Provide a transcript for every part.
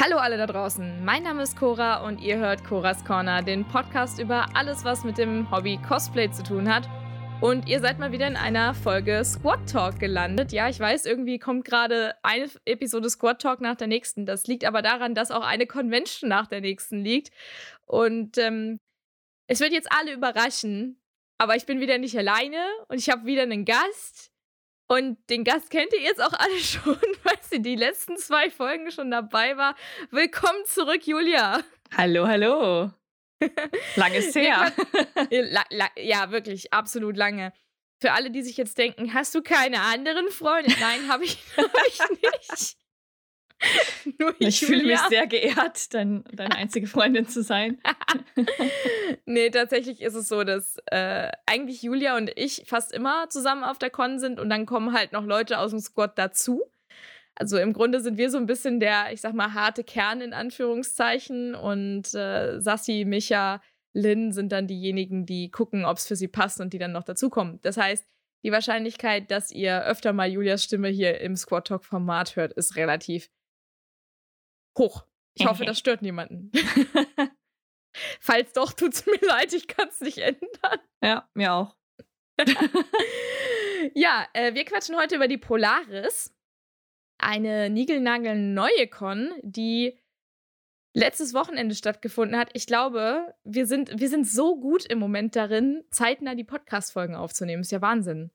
Hallo alle da draußen, mein Name ist Cora und ihr hört Coras Corner, den Podcast über alles, was mit dem Hobby Cosplay zu tun hat. Und ihr seid mal wieder in einer Folge Squad Talk gelandet. Ja, ich weiß, irgendwie kommt gerade eine Episode Squad Talk nach der nächsten. Das liegt aber daran, dass auch eine Convention nach der nächsten liegt. Und ähm, es wird jetzt alle überraschen, aber ich bin wieder nicht alleine und ich habe wieder einen Gast. Und den Gast kennt ihr jetzt auch alle schon, weil sie die letzten zwei Folgen schon dabei war. Willkommen zurück, Julia. Hallo, hallo. Lange ist her. ja, wirklich, absolut lange. Für alle, die sich jetzt denken, hast du keine anderen Freunde? Nein, habe ich, hab ich nicht. ich fühle mich sehr geehrt, dein, deine einzige Freundin zu sein. nee, tatsächlich ist es so, dass äh, eigentlich Julia und ich fast immer zusammen auf der Con sind und dann kommen halt noch Leute aus dem Squad dazu. Also im Grunde sind wir so ein bisschen der, ich sag mal, harte Kern in Anführungszeichen und äh, Sassi, Micha, Lynn sind dann diejenigen, die gucken, ob es für sie passt und die dann noch dazukommen. Das heißt, die Wahrscheinlichkeit, dass ihr öfter mal Julias Stimme hier im Squad Talk Format hört, ist relativ hoch. Ich hoffe, das stört niemanden. Falls doch, tut es mir leid, ich kann es nicht ändern. Ja, mir auch. ja, äh, wir quatschen heute über die Polaris. Eine niegelnagelneue Con, die letztes Wochenende stattgefunden hat. Ich glaube, wir sind, wir sind so gut im Moment darin, zeitnah die Podcast-Folgen aufzunehmen. Ist ja Wahnsinn.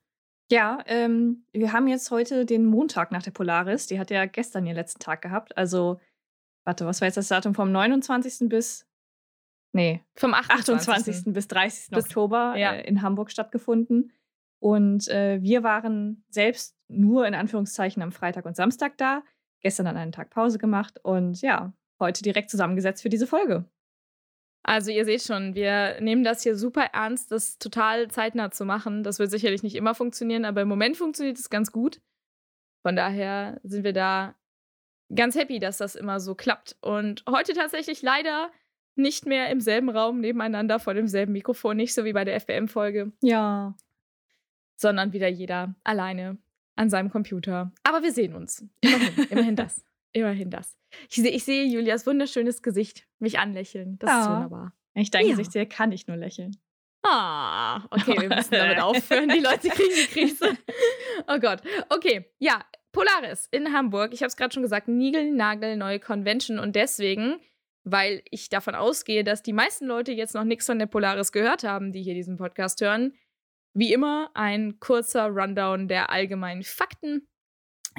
Ja, ähm, wir haben jetzt heute den Montag nach der Polaris. Die hat ja gestern ihren letzten Tag gehabt. Also warte, was war jetzt das Datum vom 29. bis nee, vom 28. 28. bis 30. Bis, Oktober ja. äh, in Hamburg stattgefunden. Und äh, wir waren selbst nur in Anführungszeichen am Freitag und Samstag da, gestern an einen Tag Pause gemacht und ja, heute direkt zusammengesetzt für diese Folge. Also ihr seht schon, wir nehmen das hier super ernst, das total zeitnah zu machen. Das wird sicherlich nicht immer funktionieren, aber im Moment funktioniert es ganz gut. Von daher sind wir da ganz happy, dass das immer so klappt. Und heute tatsächlich leider nicht mehr im selben Raum nebeneinander vor demselben Mikrofon, nicht so wie bei der FBM-Folge. Ja. Sondern wieder jeder alleine an seinem Computer. Aber wir sehen uns. Immerhin, immerhin das. Immerhin das. Ich, seh, ich sehe Julias wunderschönes Gesicht mich anlächeln. Das ja. ist wunderbar. Wenn ich dein ja. Gesicht sehe, kann ich nur lächeln. Ah, okay, wir müssen damit aufhören. Die Leute kriegen die Krise. Oh Gott. Okay, ja, Polaris in Hamburg. Ich habe es gerade schon gesagt, Nigel, neue Convention. Und deswegen, weil ich davon ausgehe, dass die meisten Leute jetzt noch nichts von der Polaris gehört haben, die hier diesen Podcast hören, wie immer ein kurzer Rundown der allgemeinen Fakten.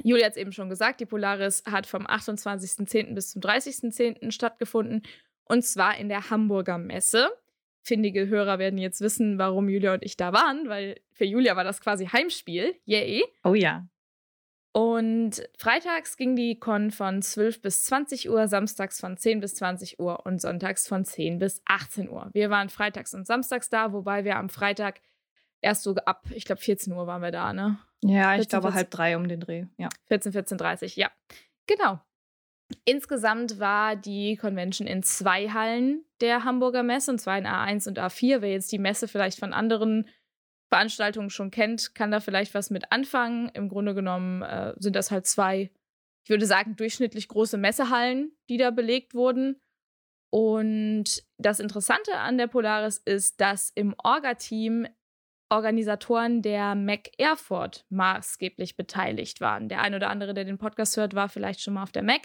Julia hat es eben schon gesagt, die Polaris hat vom 28.10. bis zum 30.10. stattgefunden. Und zwar in der Hamburger Messe. Findige Hörer werden jetzt wissen, warum Julia und ich da waren, weil für Julia war das quasi Heimspiel. Yay. Oh ja. Und freitags ging die Con von 12 bis 20 Uhr, samstags von 10 bis 20 Uhr und sonntags von 10 bis 18 Uhr. Wir waren freitags und samstags da, wobei wir am Freitag erst so ab, ich glaube, 14 Uhr waren wir da, ne? Ja, 14, ich glaube 14, halb drei um den Dreh, ja. 14, 14, 30, ja. Genau. Insgesamt war die Convention in zwei Hallen der Hamburger Messe, und zwar in A1 und A4. Wer jetzt die Messe vielleicht von anderen Veranstaltungen schon kennt, kann da vielleicht was mit anfangen. Im Grunde genommen äh, sind das halt zwei, ich würde sagen, durchschnittlich große Messehallen, die da belegt wurden. Und das Interessante an der Polaris ist, dass im Orga-Team Organisatoren der Mac Airford maßgeblich beteiligt waren. Der ein oder andere, der den Podcast hört, war vielleicht schon mal auf der Mac.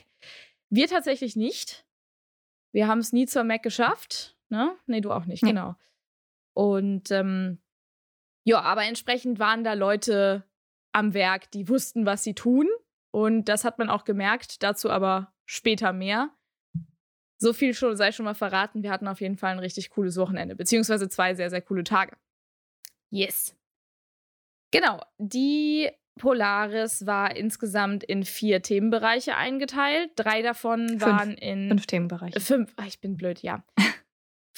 Wir tatsächlich nicht. Wir haben es nie zur Mac geschafft. Ne? Nee, du auch nicht, nee. genau. Und ähm, ja, aber entsprechend waren da Leute am Werk, die wussten, was sie tun. Und das hat man auch gemerkt, dazu aber später mehr. So viel schon, sei schon mal verraten, wir hatten auf jeden Fall ein richtig cooles Wochenende, beziehungsweise zwei sehr, sehr coole Tage. Yes. Genau, die Polaris war insgesamt in vier Themenbereiche eingeteilt. Drei davon fünf. waren in. Fünf Themenbereiche. Fünf, ach, ich bin blöd, ja.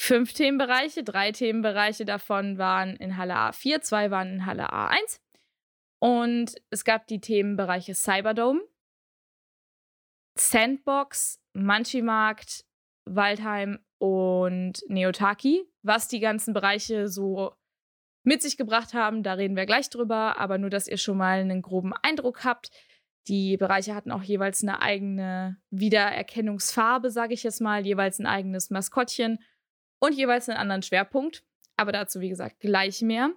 Fünf Themenbereiche. Drei Themenbereiche davon waren in Halle A4, zwei waren in Halle A1. Und es gab die Themenbereiche Cyberdome, Sandbox, Manchimarkt, Waldheim und Neotaki. Was die ganzen Bereiche so mit sich gebracht haben, da reden wir gleich drüber, aber nur, dass ihr schon mal einen groben Eindruck habt. Die Bereiche hatten auch jeweils eine eigene Wiedererkennungsfarbe, sage ich jetzt mal, jeweils ein eigenes Maskottchen und jeweils einen anderen Schwerpunkt. Aber dazu, wie gesagt, gleich mehr.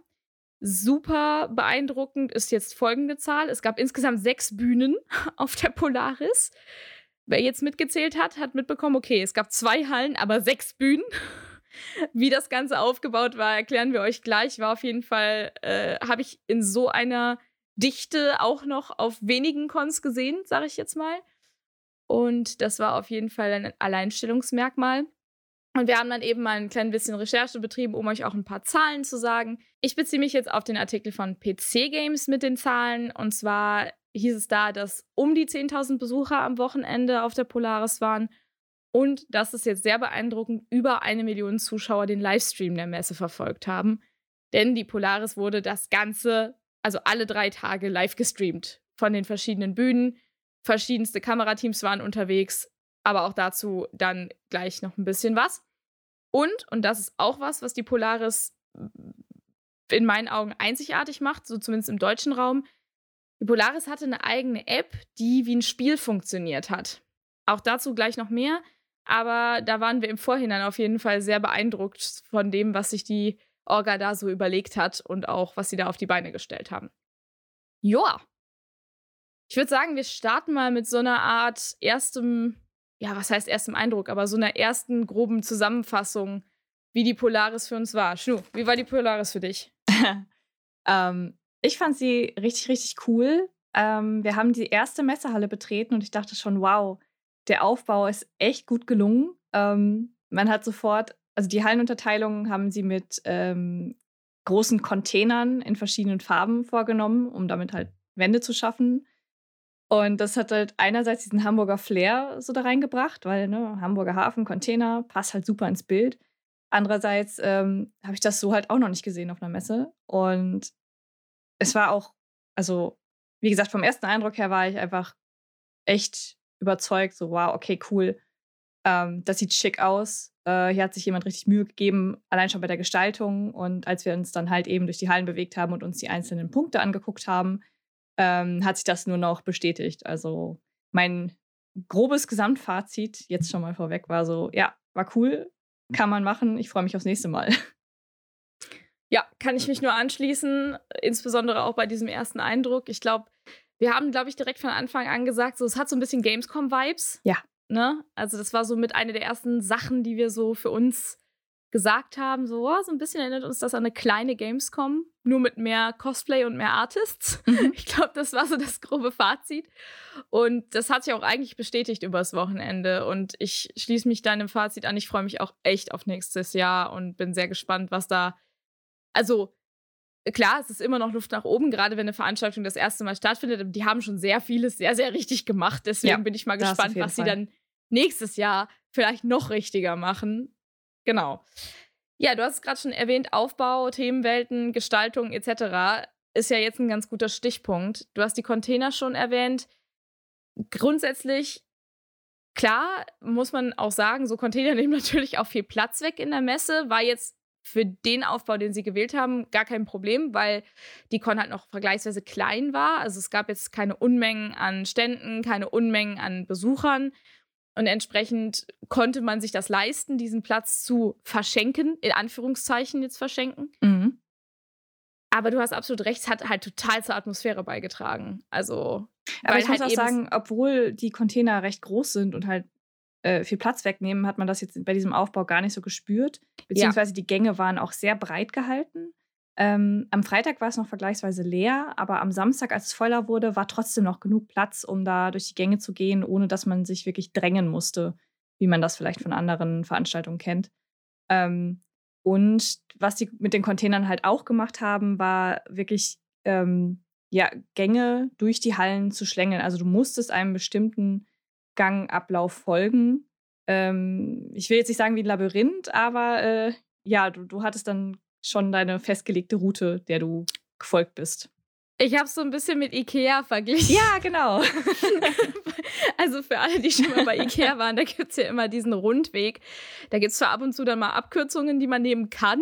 Super beeindruckend ist jetzt folgende Zahl. Es gab insgesamt sechs Bühnen auf der Polaris. Wer jetzt mitgezählt hat, hat mitbekommen, okay, es gab zwei Hallen, aber sechs Bühnen. Wie das Ganze aufgebaut war, erklären wir euch gleich. War auf jeden Fall, äh, habe ich in so einer Dichte auch noch auf wenigen Cons gesehen, sage ich jetzt mal. Und das war auf jeden Fall ein Alleinstellungsmerkmal. Und wir haben dann eben mal ein klein bisschen Recherche betrieben, um euch auch ein paar Zahlen zu sagen. Ich beziehe mich jetzt auf den Artikel von PC Games mit den Zahlen. Und zwar hieß es da, dass um die 10.000 Besucher am Wochenende auf der Polaris waren. Und das ist jetzt sehr beeindruckend, über eine Million Zuschauer den Livestream der Messe verfolgt haben. Denn die Polaris wurde das Ganze also alle drei Tage live gestreamt von den verschiedenen Bühnen. Verschiedenste Kamerateams waren unterwegs, aber auch dazu dann gleich noch ein bisschen was. Und, und das ist auch was, was die Polaris in meinen Augen einzigartig macht, so zumindest im deutschen Raum. Die Polaris hatte eine eigene App, die wie ein Spiel funktioniert hat. Auch dazu gleich noch mehr, aber da waren wir im Vorhinein auf jeden Fall sehr beeindruckt von dem, was sich die Orga da so überlegt hat und auch, was sie da auf die Beine gestellt haben. Joa. Ich würde sagen, wir starten mal mit so einer Art erstem, ja, was heißt erstem Eindruck, aber so einer ersten groben Zusammenfassung, wie die Polaris für uns war. Schnu, wie war die Polaris für dich? ähm, ich fand sie richtig, richtig cool. Ähm, wir haben die erste Messehalle betreten und ich dachte schon, wow, der Aufbau ist echt gut gelungen. Ähm, man hat sofort also die Hallenunterteilung haben sie mit ähm, großen Containern in verschiedenen Farben vorgenommen, um damit halt Wände zu schaffen. Und das hat halt einerseits diesen Hamburger Flair so da reingebracht, weil ne, Hamburger Hafen, Container, passt halt super ins Bild. Andererseits ähm, habe ich das so halt auch noch nicht gesehen auf einer Messe. Und es war auch, also wie gesagt, vom ersten Eindruck her war ich einfach echt überzeugt, so wow, okay, cool. Ähm, das sieht schick aus. Äh, hier hat sich jemand richtig Mühe gegeben, allein schon bei der Gestaltung. Und als wir uns dann halt eben durch die Hallen bewegt haben und uns die einzelnen Punkte angeguckt haben, ähm, hat sich das nur noch bestätigt. Also mein grobes Gesamtfazit jetzt schon mal vorweg war so, ja, war cool, kann man machen. Ich freue mich aufs nächste Mal. Ja, kann ich mich nur anschließen, insbesondere auch bei diesem ersten Eindruck. Ich glaube, wir haben, glaube ich, direkt von Anfang an gesagt, so, es hat so ein bisschen Gamescom-Vibes. Ja. Ne? Also das war so mit einer der ersten Sachen, die wir so für uns gesagt haben. So, oh, so ein bisschen erinnert uns das an eine kleine Gamescom, nur mit mehr Cosplay und mehr Artists. Mhm. Ich glaube, das war so das grobe Fazit. Und das hat sich auch eigentlich bestätigt übers Wochenende. Und ich schließe mich deinem Fazit an. Ich freue mich auch echt auf nächstes Jahr und bin sehr gespannt, was da. Also, klar, es ist immer noch Luft nach oben, gerade wenn eine Veranstaltung das erste Mal stattfindet. Die haben schon sehr vieles sehr, sehr richtig gemacht. Deswegen ja, bin ich mal gespannt, was Fall. sie dann nächstes Jahr vielleicht noch richtiger machen. Genau. Ja, du hast es gerade schon erwähnt, Aufbau, Themenwelten, Gestaltung etc. ist ja jetzt ein ganz guter Stichpunkt. Du hast die Container schon erwähnt. Grundsätzlich, klar, muss man auch sagen, so Container nehmen natürlich auch viel Platz weg in der Messe. War jetzt für den Aufbau, den sie gewählt haben, gar kein Problem, weil die Con halt noch vergleichsweise klein war. Also es gab jetzt keine Unmengen an Ständen, keine Unmengen an Besuchern. Und entsprechend konnte man sich das leisten, diesen Platz zu verschenken, in Anführungszeichen jetzt verschenken. Mhm. Aber du hast absolut recht, es hat halt total zur Atmosphäre beigetragen. Also. Aber ich halt muss auch sagen, obwohl die Container recht groß sind und halt äh, viel Platz wegnehmen, hat man das jetzt bei diesem Aufbau gar nicht so gespürt. Beziehungsweise ja. die Gänge waren auch sehr breit gehalten. Ähm, am Freitag war es noch vergleichsweise leer, aber am Samstag, als es voller wurde, war trotzdem noch genug Platz, um da durch die Gänge zu gehen, ohne dass man sich wirklich drängen musste, wie man das vielleicht von anderen Veranstaltungen kennt. Ähm, und was die mit den Containern halt auch gemacht haben, war wirklich ähm, ja, Gänge durch die Hallen zu schlängeln. Also du musstest einem bestimmten Gangablauf folgen. Ähm, ich will jetzt nicht sagen wie ein Labyrinth, aber äh, ja, du, du hattest dann schon deine festgelegte Route, der du gefolgt bist. Ich habe es so ein bisschen mit Ikea verglichen. Ja, genau. also für alle, die schon mal bei Ikea waren, da gibt es ja immer diesen Rundweg. Da gibt es zwar ab und zu dann mal Abkürzungen, die man nehmen kann,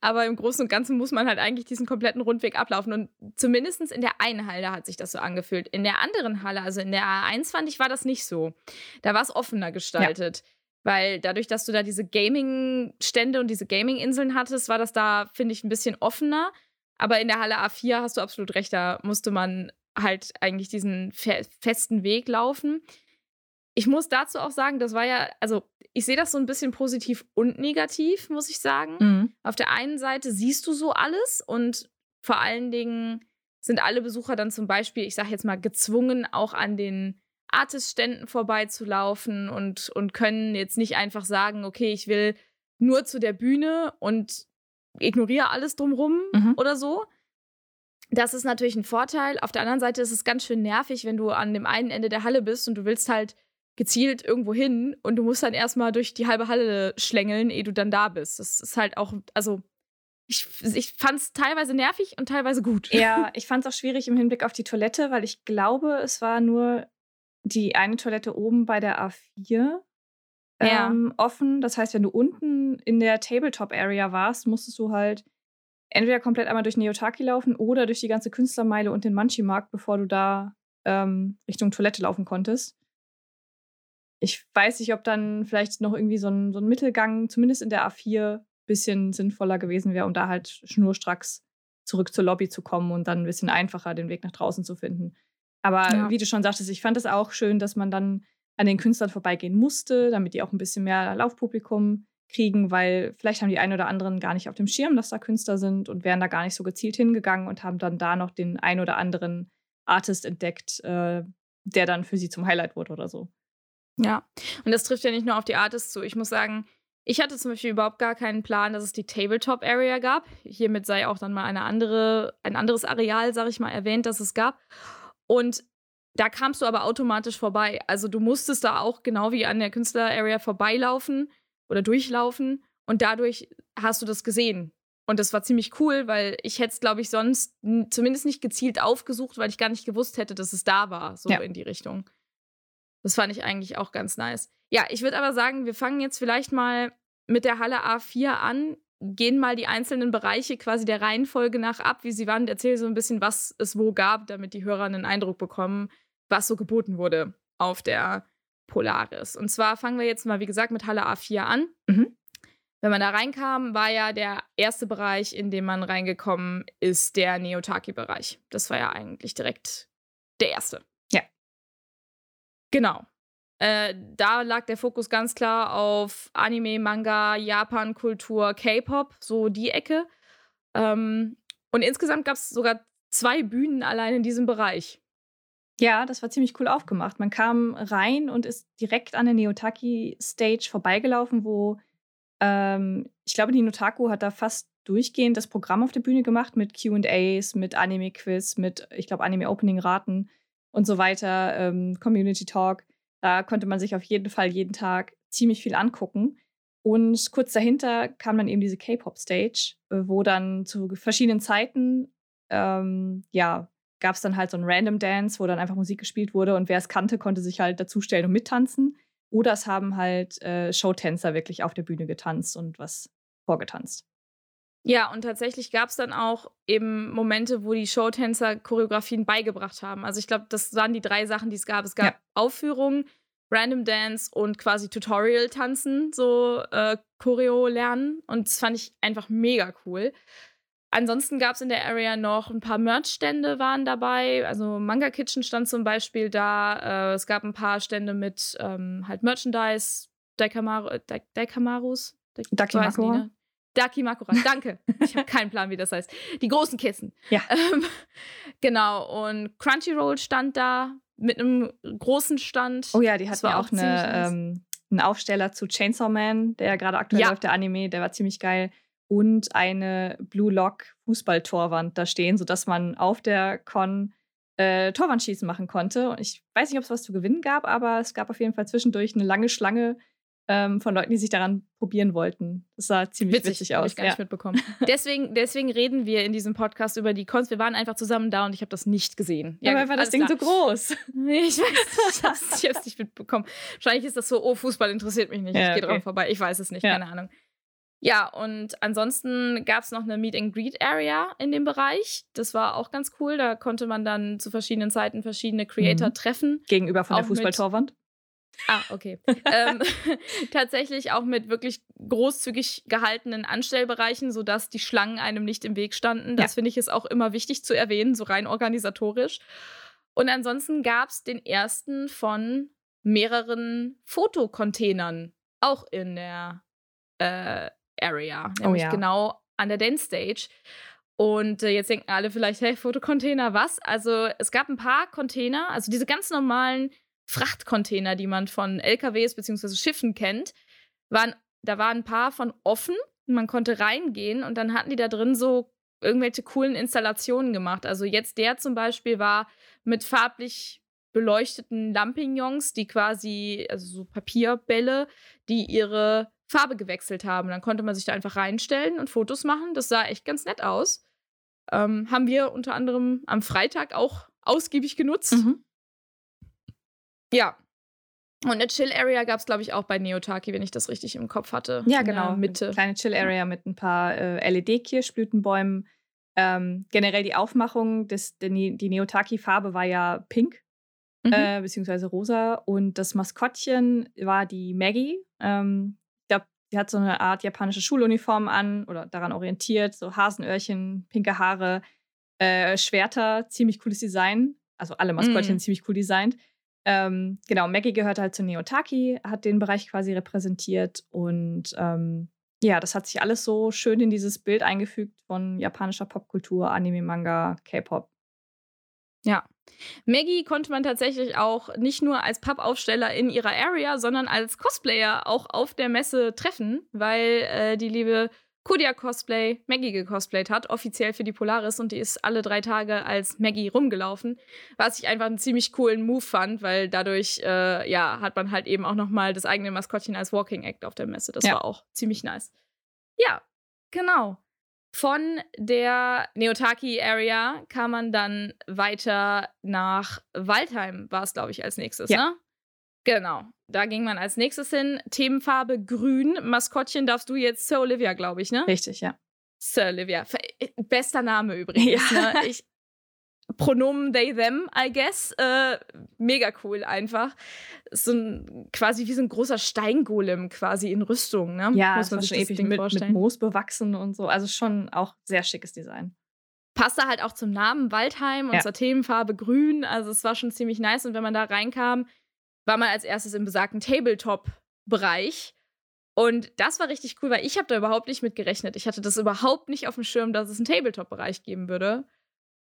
aber im Großen und Ganzen muss man halt eigentlich diesen kompletten Rundweg ablaufen. Und zumindest in der einen Halle hat sich das so angefühlt. In der anderen Halle, also in der A1 fand ich, war das nicht so. Da war es offener gestaltet. Ja. Weil dadurch, dass du da diese Gaming-Stände und diese Gaming-Inseln hattest, war das da, finde ich, ein bisschen offener. Aber in der Halle A4 hast du absolut recht, da musste man halt eigentlich diesen fe festen Weg laufen. Ich muss dazu auch sagen, das war ja, also ich sehe das so ein bisschen positiv und negativ, muss ich sagen. Mhm. Auf der einen Seite siehst du so alles und vor allen Dingen sind alle Besucher dann zum Beispiel, ich sage jetzt mal, gezwungen, auch an den Artist-Ständen vorbeizulaufen und, und können jetzt nicht einfach sagen, okay, ich will nur zu der Bühne und ignoriere alles drumrum mhm. oder so. Das ist natürlich ein Vorteil. Auf der anderen Seite ist es ganz schön nervig, wenn du an dem einen Ende der Halle bist und du willst halt gezielt irgendwo hin und du musst dann erstmal durch die halbe Halle schlängeln, ehe du dann da bist. Das ist halt auch, also ich, ich fand es teilweise nervig und teilweise gut. Ja, ich fand es auch schwierig im Hinblick auf die Toilette, weil ich glaube, es war nur die eine Toilette oben bei der A4 ja. ähm, offen. Das heißt, wenn du unten in der Tabletop-Area warst, musstest du halt entweder komplett einmal durch Neotaki laufen oder durch die ganze Künstlermeile und den Manchi-Markt, bevor du da ähm, Richtung Toilette laufen konntest. Ich weiß nicht, ob dann vielleicht noch irgendwie so ein, so ein Mittelgang, zumindest in der A4, bisschen sinnvoller gewesen wäre, um da halt schnurstracks zurück zur Lobby zu kommen und dann ein bisschen einfacher den Weg nach draußen zu finden. Aber ja. wie du schon sagtest, ich fand es auch schön, dass man dann an den Künstlern vorbeigehen musste, damit die auch ein bisschen mehr Laufpublikum kriegen, weil vielleicht haben die einen oder anderen gar nicht auf dem Schirm, dass da Künstler sind und wären da gar nicht so gezielt hingegangen und haben dann da noch den ein oder anderen Artist entdeckt, äh, der dann für sie zum Highlight wurde oder so. Ja, und das trifft ja nicht nur auf die Artists zu. Ich muss sagen, ich hatte zum Beispiel überhaupt gar keinen Plan, dass es die Tabletop-Area gab. Hiermit sei auch dann mal eine andere, ein anderes Areal, sag ich mal, erwähnt, dass es gab. Und da kamst du aber automatisch vorbei. Also du musstest da auch genau wie an der Künstler-Area vorbeilaufen oder durchlaufen und dadurch hast du das gesehen. Und das war ziemlich cool, weil ich hätte es, glaube ich, sonst zumindest nicht gezielt aufgesucht, weil ich gar nicht gewusst hätte, dass es da war, so ja. in die Richtung. Das fand ich eigentlich auch ganz nice. Ja, ich würde aber sagen, wir fangen jetzt vielleicht mal mit der Halle A4 an, gehen mal die einzelnen Bereiche quasi der Reihenfolge nach ab, wie sie waren, und erzähle so ein bisschen, was es wo gab, damit die Hörer einen Eindruck bekommen, was so geboten wurde auf der Polaris. Und zwar fangen wir jetzt mal, wie gesagt, mit Halle A4 an. Mhm. Wenn man da reinkam, war ja der erste Bereich, in dem man reingekommen ist, der Neotaki-Bereich. Das war ja eigentlich direkt der erste. Ja. Genau. Äh, da lag der Fokus ganz klar auf Anime, Manga, Japan-Kultur, K-Pop, so die Ecke. Ähm, und insgesamt gab es sogar zwei Bühnen allein in diesem Bereich. Ja, das war ziemlich cool aufgemacht. Man kam rein und ist direkt an der Neotaki-Stage vorbeigelaufen, wo ähm, ich glaube, die Notaku hat da fast durchgehend das Programm auf der Bühne gemacht mit QAs, mit Anime-Quiz, mit, ich glaube, Anime-Opening-Raten und so weiter, ähm, Community Talk. Da konnte man sich auf jeden Fall jeden Tag ziemlich viel angucken. Und kurz dahinter kam dann eben diese K-Pop-Stage, äh, wo dann zu verschiedenen Zeiten, ähm, ja, gab es dann halt so einen Random Dance, wo dann einfach Musik gespielt wurde und wer es kannte, konnte sich halt dazustellen und mittanzen. Oder es haben halt äh, Showtänzer wirklich auf der Bühne getanzt und was vorgetanzt. Ja, und tatsächlich gab es dann auch eben Momente, wo die Showtänzer Choreografien beigebracht haben. Also ich glaube, das waren die drei Sachen, die es gab. Es gab ja. Aufführungen, Random Dance und quasi Tutorial-Tanzen, so äh, Choreo lernen. Und das fand ich einfach mega cool. Ansonsten gab es in der Area noch ein paar Merch-Stände waren dabei. Also Manga Kitchen stand zum Beispiel da. Äh, es gab ein paar Stände mit ähm, halt Merchandise, Daikamaru, Daikamarus. Dakimakura. Dakimakura, danke. ich habe keinen Plan, wie das heißt. Die großen Kissen. Ja. Ähm, genau. Und Crunchyroll stand da mit einem großen Stand. Oh ja, die hatten ja auch, eine, ähm, einen Aufsteller zu Chainsaw Man, der ja gerade aktuell ja. läuft, der Anime, der war ziemlich geil. Und eine Blue Lock Fußballtorwand da stehen, sodass man auf der Con äh, Torwandschießen machen konnte. Und ich weiß nicht, ob es was zu gewinnen gab, aber es gab auf jeden Fall zwischendurch eine lange Schlange ähm, von Leuten, die sich daran probieren wollten. Das sah ziemlich witzig, witzig aus. Ich gar ja. nicht mitbekommen. deswegen, deswegen reden wir in diesem Podcast über die Cons. Wir waren einfach zusammen da und ich habe das nicht gesehen. Ja, ja war das Ding klar. so groß. Ich weiß nicht, ich habe es nicht mitbekommen. Wahrscheinlich ist das so, oh, Fußball interessiert mich nicht. Ja, ich gehe okay. dran vorbei. Ich weiß es nicht, ja. keine Ahnung. Ja, und ansonsten gab es noch eine Meet and Greet Area in dem Bereich. Das war auch ganz cool. Da konnte man dann zu verschiedenen Zeiten verschiedene Creator mhm. treffen. Gegenüber von der Fußballtorwand? Ah, okay. ähm, tatsächlich auch mit wirklich großzügig gehaltenen Anstellbereichen, sodass die Schlangen einem nicht im Weg standen. Das ja. finde ich ist auch immer wichtig zu erwähnen, so rein organisatorisch. Und ansonsten gab es den ersten von mehreren Fotocontainern auch in der äh, Area, oh nämlich oh ja. genau an der Dance Stage. Und äh, jetzt denken alle vielleicht, hey, Fotocontainer, was? Also es gab ein paar Container, also diese ganz normalen Frachtcontainer, die man von LKWs bzw. Schiffen kennt, waren, da waren ein paar von offen. Man konnte reingehen und dann hatten die da drin so irgendwelche coolen Installationen gemacht. Also jetzt der zum Beispiel war mit farblich beleuchteten Lampignons, die quasi, also so Papierbälle, die ihre Farbe gewechselt haben. Dann konnte man sich da einfach reinstellen und Fotos machen. Das sah echt ganz nett aus. Ähm, haben wir unter anderem am Freitag auch ausgiebig genutzt. Mhm. Ja. Und eine Chill-Area gab es, glaube ich, auch bei Neotaki, wenn ich das richtig im Kopf hatte. Ja, genau. Mitte. Eine kleine Chill-Area mit ein paar äh, LED-Kirschblütenbäumen. Ähm, generell die Aufmachung, des, die, die Neotaki-Farbe war ja pink, mhm. äh, beziehungsweise rosa. Und das Maskottchen war die Maggie. Ähm, ich glaube, sie hat so eine Art japanische Schuluniform an oder daran orientiert. So Hasenöhrchen, pinke Haare, äh, Schwerter, ziemlich cooles Design. Also alle Maskottchen mhm. ziemlich cool designt. Ähm, genau, Maggie gehört halt zu Neotaki, hat den Bereich quasi repräsentiert und ähm, ja, das hat sich alles so schön in dieses Bild eingefügt von japanischer Popkultur, Anime, Manga, K-Pop. Ja. Maggie konnte man tatsächlich auch nicht nur als Pappaufsteller in ihrer Area, sondern als Cosplayer auch auf der Messe treffen, weil äh, die liebe Kodia Cosplay Maggie gecosplayt hat, offiziell für die Polaris und die ist alle drei Tage als Maggie rumgelaufen, was ich einfach einen ziemlich coolen Move fand, weil dadurch äh, ja hat man halt eben auch noch mal das eigene Maskottchen als Walking Act auf der Messe. Das ja. war auch ziemlich nice. Ja, genau. Von der Neotaki Area kam man dann weiter nach Waldheim, war es glaube ich als nächstes, ja. ne? Genau. Da ging man als nächstes hin. Themenfarbe grün. Maskottchen darfst du jetzt Sir Olivia, glaube ich, ne? Richtig, ja. Sir Olivia. Äh, bester Name übrigens. Ja. Ne? Ich, Pronomen they, them, I guess. Äh, mega cool einfach. So ein, quasi wie so ein großer Steingolem quasi in Rüstung, ne? Ja, Muss man sich schon ewig mit, mit Moos bewachsen und so. Also schon auch sehr schickes Design. Passt da halt auch zum Namen Waldheim und ja. zur Themenfarbe grün. Also es war schon ziemlich nice. Und wenn man da reinkam, war man als erstes im besagten Tabletop-Bereich. Und das war richtig cool, weil ich habe da überhaupt nicht mit gerechnet. Ich hatte das überhaupt nicht auf dem Schirm, dass es einen Tabletop-Bereich geben würde.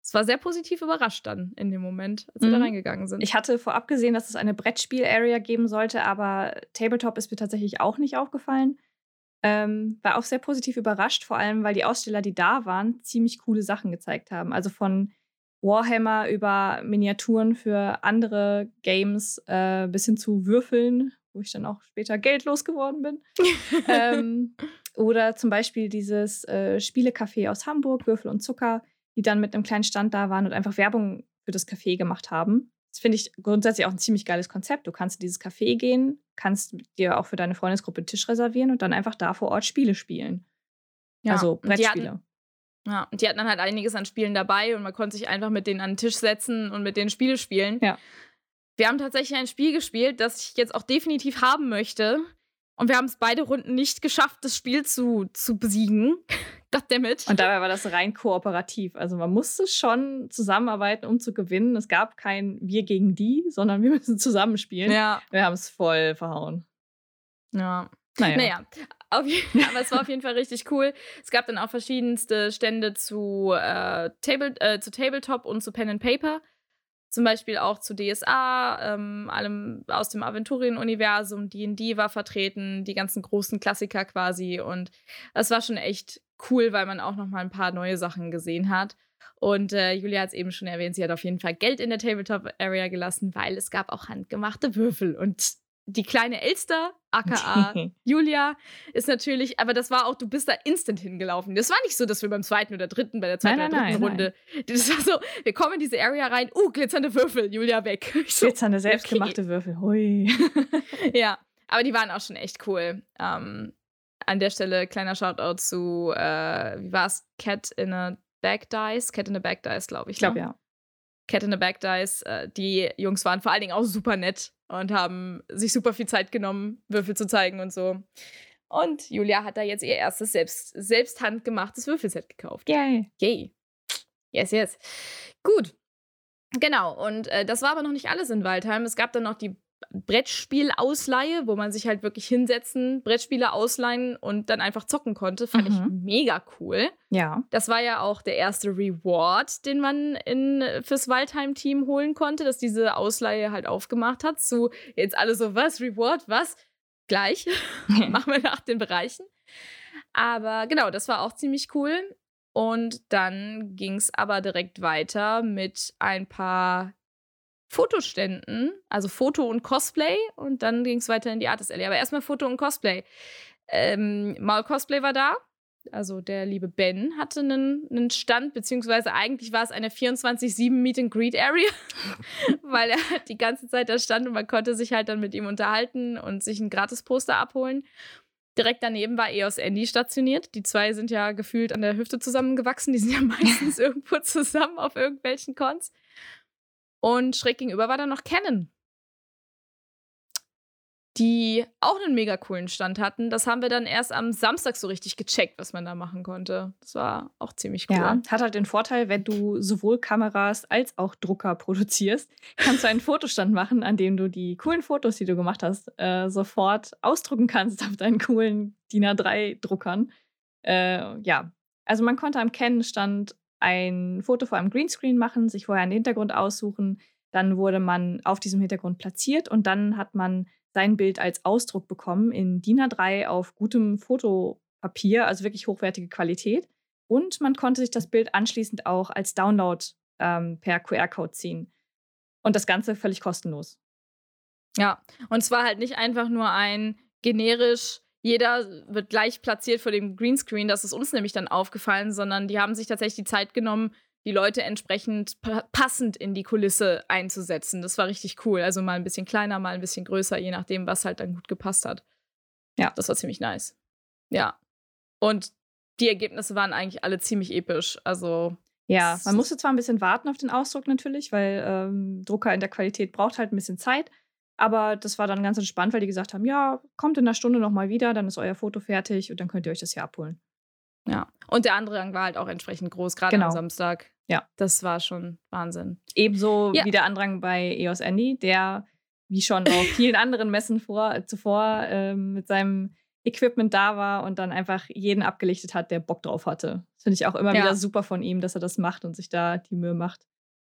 Es war sehr positiv überrascht dann in dem Moment, als wir da mhm. reingegangen sind. Ich hatte vorab gesehen, dass es eine Brettspiel-Area geben sollte, aber Tabletop ist mir tatsächlich auch nicht aufgefallen. Ähm, war auch sehr positiv überrascht, vor allem weil die Aussteller, die da waren, ziemlich coole Sachen gezeigt haben. Also von Warhammer über Miniaturen für andere Games äh, bis hin zu Würfeln, wo ich dann auch später geldlos geworden bin. ähm, oder zum Beispiel dieses äh, Spielecafé aus Hamburg, Würfel und Zucker, die dann mit einem kleinen Stand da waren und einfach Werbung für das Café gemacht haben. Das finde ich grundsätzlich auch ein ziemlich geiles Konzept. Du kannst in dieses Café gehen, kannst dir auch für deine Freundesgruppe einen Tisch reservieren und dann einfach da vor Ort Spiele spielen. Ja, also Brettspiele. Ja, und die hatten dann halt einiges an Spielen dabei und man konnte sich einfach mit denen an den Tisch setzen und mit denen Spiele spielen. Ja. Wir haben tatsächlich ein Spiel gespielt, das ich jetzt auch definitiv haben möchte. Und wir haben es beide Runden nicht geschafft, das Spiel zu, zu besiegen. Goddammit. Und dabei war das rein kooperativ. Also man musste schon zusammenarbeiten, um zu gewinnen. Es gab kein Wir gegen die, sondern wir müssen zusammenspielen. Ja. Wir haben es voll verhauen. Ja. Naja. naja. Auf, aber es war auf jeden Fall richtig cool. Es gab dann auch verschiedenste Stände zu, äh, Table, äh, zu Tabletop und zu Pen and Paper. Zum Beispiel auch zu DSA, ähm, allem aus dem Aventurien-Universum. DD war vertreten, die ganzen großen Klassiker quasi. Und es war schon echt cool, weil man auch noch mal ein paar neue Sachen gesehen hat. Und äh, Julia hat es eben schon erwähnt, sie hat auf jeden Fall Geld in der Tabletop-Area gelassen, weil es gab auch handgemachte Würfel. Und die kleine Elster, aka Julia, ist natürlich, aber das war auch, du bist da instant hingelaufen. Das war nicht so, dass wir beim zweiten oder dritten, bei der zweiten nein, oder dritten nein, Runde, nein. das war so, wir kommen in diese Area rein, uh, glitzernde Würfel, Julia weg. So, glitzernde, selbstgemachte okay. Würfel, hui. ja, aber die waren auch schon echt cool. Ähm, an der Stelle kleiner Shoutout zu, äh, wie war es, Cat in a Bag Dice? Cat in a Bag Dice, glaube ich. Ich glaube, ne? ja. Cat in a Bag Dice. Äh, die Jungs waren vor allen Dingen auch super nett und haben sich super viel Zeit genommen, Würfel zu zeigen und so. Und Julia hat da jetzt ihr erstes selbst, selbst handgemachtes Würfelset gekauft. Yay. Yay. Yes, yes. Gut. Genau, und äh, das war aber noch nicht alles in Waldheim. Es gab dann noch die Brettspielausleihe, wo man sich halt wirklich hinsetzen, Brettspiele ausleihen und dann einfach zocken konnte. Fand mhm. ich mega cool. Ja. Das war ja auch der erste Reward, den man in, fürs Waldheim-Team holen konnte, dass diese Ausleihe halt aufgemacht hat. Zu jetzt alle so, was? Reward? Was? Gleich. Machen wir nach den Bereichen. Aber genau, das war auch ziemlich cool. Und dann ging es aber direkt weiter mit ein paar Fotoständen, also Foto und Cosplay und dann ging es weiter in die Artist Alley. Aber erstmal Foto und Cosplay. Ähm, Maul Cosplay war da, also der liebe Ben hatte einen, einen Stand, beziehungsweise eigentlich war es eine 24-7 Meet and Greet Area, weil er die ganze Zeit da stand und man konnte sich halt dann mit ihm unterhalten und sich ein Gratis-Poster abholen. Direkt daneben war EOS Andy stationiert. Die zwei sind ja gefühlt an der Hüfte zusammengewachsen. Die sind ja meistens irgendwo zusammen auf irgendwelchen Cons. Und schräg gegenüber war dann noch Canon, die auch einen mega coolen Stand hatten. Das haben wir dann erst am Samstag so richtig gecheckt, was man da machen konnte. Das war auch ziemlich cool. Ja, hat halt den Vorteil, wenn du sowohl Kameras als auch Drucker produzierst, kannst du einen Fotostand machen, an dem du die coolen Fotos, die du gemacht hast, äh, sofort ausdrucken kannst auf deinen coolen DIN A3-Druckern. Äh, ja, also man konnte am Canon-Stand ein Foto vor einem Greenscreen machen, sich vorher einen Hintergrund aussuchen. Dann wurde man auf diesem Hintergrund platziert und dann hat man sein Bild als Ausdruck bekommen in DIN A3 auf gutem Fotopapier, also wirklich hochwertige Qualität. Und man konnte sich das Bild anschließend auch als Download ähm, per QR-Code ziehen. Und das Ganze völlig kostenlos. Ja, und zwar halt nicht einfach nur ein generisch jeder wird gleich platziert vor dem Greenscreen. Das ist uns nämlich dann aufgefallen, sondern die haben sich tatsächlich die Zeit genommen, die Leute entsprechend passend in die Kulisse einzusetzen. Das war richtig cool. Also mal ein bisschen kleiner, mal ein bisschen größer, je nachdem, was halt dann gut gepasst hat. Ja, das war ziemlich nice. Ja. Und die Ergebnisse waren eigentlich alle ziemlich episch. Also. Ja, man musste zwar ein bisschen warten auf den Ausdruck natürlich, weil ähm, Drucker in der Qualität braucht halt ein bisschen Zeit. Aber das war dann ganz entspannt, weil die gesagt haben, ja, kommt in einer Stunde nochmal wieder, dann ist euer Foto fertig und dann könnt ihr euch das hier abholen. Ja, und der Andrang war halt auch entsprechend groß, gerade genau. am Samstag. Ja. Das war schon Wahnsinn. Ebenso ja. wie der Andrang bei EOS Andy, der, wie schon auf vielen anderen Messen vor, zuvor, äh, mit seinem Equipment da war und dann einfach jeden abgelichtet hat, der Bock drauf hatte. Das finde ich auch immer ja. wieder super von ihm, dass er das macht und sich da die Mühe macht,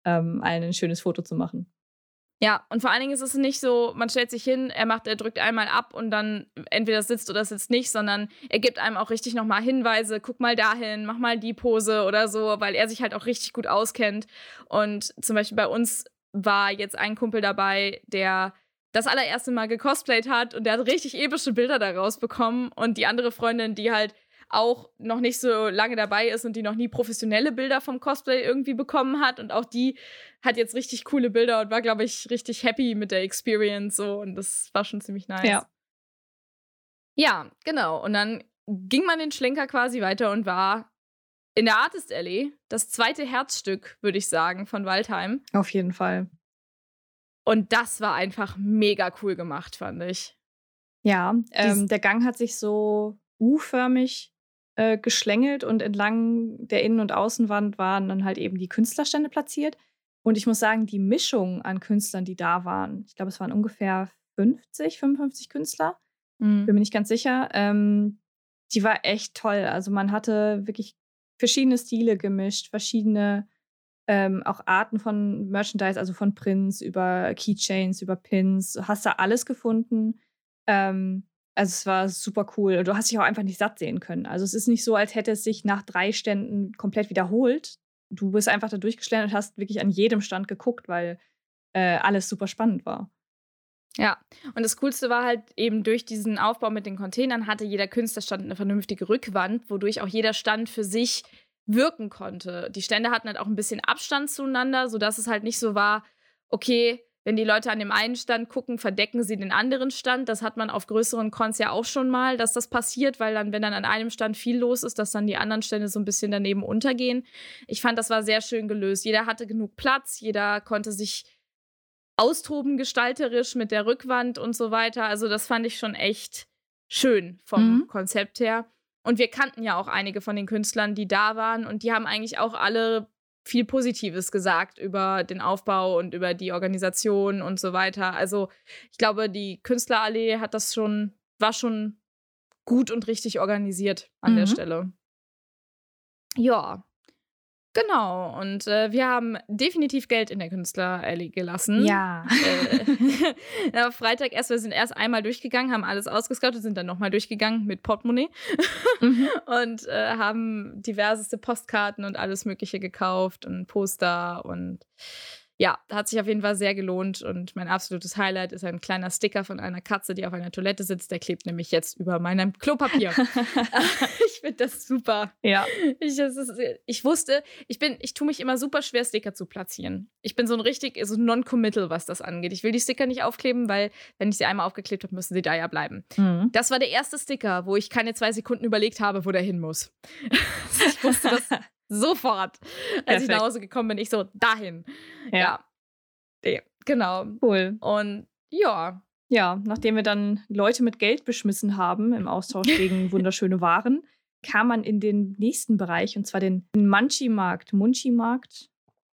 ähm, allen ein schönes Foto zu machen. Ja, und vor allen Dingen ist es nicht so, man stellt sich hin, er macht, er drückt einmal ab und dann entweder sitzt oder sitzt nicht, sondern er gibt einem auch richtig nochmal Hinweise, guck mal dahin, mach mal die Pose oder so, weil er sich halt auch richtig gut auskennt. Und zum Beispiel bei uns war jetzt ein Kumpel dabei, der das allererste Mal gecosplayt hat und der hat richtig epische Bilder daraus bekommen. Und die andere Freundin, die halt auch noch nicht so lange dabei ist und die noch nie professionelle Bilder vom Cosplay irgendwie bekommen hat. Und auch die hat jetzt richtig coole Bilder und war, glaube ich, richtig happy mit der Experience so. Und das war schon ziemlich nice. Ja. Ja, genau. Und dann ging man den Schlenker quasi weiter und war in der Artist Alley das zweite Herzstück, würde ich sagen, von Waldheim. Auf jeden Fall. Und das war einfach mega cool gemacht, fand ich. Ja, ähm, der Gang hat sich so U-förmig äh, geschlängelt und entlang der Innen- und Außenwand waren dann halt eben die Künstlerstände platziert. Und ich muss sagen, die Mischung an Künstlern, die da waren, ich glaube, es waren ungefähr 50, 55 Künstler, mhm. bin mir nicht ganz sicher, ähm, die war echt toll. Also man hatte wirklich verschiedene Stile gemischt, verschiedene ähm, auch Arten von Merchandise, also von Prints über Keychains, über Pins, hast da alles gefunden. Ähm, also es war super cool. Du hast dich auch einfach nicht satt sehen können. Also es ist nicht so, als hätte es sich nach drei Ständen komplett wiederholt. Du bist einfach da durchgeschlendert und hast wirklich an jedem Stand geguckt, weil äh, alles super spannend war. Ja, und das Coolste war halt eben durch diesen Aufbau mit den Containern hatte jeder Künstlerstand eine vernünftige Rückwand, wodurch auch jeder Stand für sich wirken konnte. Die Stände hatten halt auch ein bisschen Abstand zueinander, sodass es halt nicht so war, okay, wenn die Leute an dem einen Stand gucken, verdecken sie den anderen Stand. Das hat man auf größeren Cons ja auch schon mal, dass das passiert, weil dann, wenn dann an einem Stand viel los ist, dass dann die anderen Stände so ein bisschen daneben untergehen. Ich fand, das war sehr schön gelöst. Jeder hatte genug Platz, jeder konnte sich austoben gestalterisch mit der Rückwand und so weiter. Also das fand ich schon echt schön vom mhm. Konzept her. Und wir kannten ja auch einige von den Künstlern, die da waren und die haben eigentlich auch alle viel Positives gesagt über den Aufbau und über die Organisation und so weiter. Also ich glaube, die Künstlerallee hat das schon, war schon gut und richtig organisiert an mhm. der Stelle. Ja, Genau, und äh, wir haben definitiv Geld in der Künstlerallee gelassen. Ja. Äh, Freitag erst, wir sind erst einmal durchgegangen, haben alles ausgescoutet, sind dann nochmal durchgegangen mit Portemonnaie mhm. und äh, haben diverseste Postkarten und alles Mögliche gekauft und Poster und ja, hat sich auf jeden Fall sehr gelohnt und mein absolutes Highlight ist ein kleiner Sticker von einer Katze, die auf einer Toilette sitzt. Der klebt nämlich jetzt über meinem Klopapier. ich finde das super. Ja. Ich, ist, ich, wusste, ich bin, ich tue mich immer super schwer, Sticker zu platzieren. Ich bin so ein richtig, so non-committal, was das angeht. Ich will die Sticker nicht aufkleben, weil, wenn ich sie einmal aufgeklebt habe, müssen sie da ja bleiben. Mhm. Das war der erste Sticker, wo ich keine zwei Sekunden überlegt habe, wo der hin muss. ich wusste das Sofort. Als Perfekt. ich nach Hause gekommen bin, ich so, dahin. Ja. ja. Genau. Cool. Und ja. Ja, nachdem wir dann Leute mit Geld beschmissen haben im Austausch gegen wunderschöne Waren, kam man in den nächsten Bereich und zwar den Munchie-Markt. Munchie-Markt?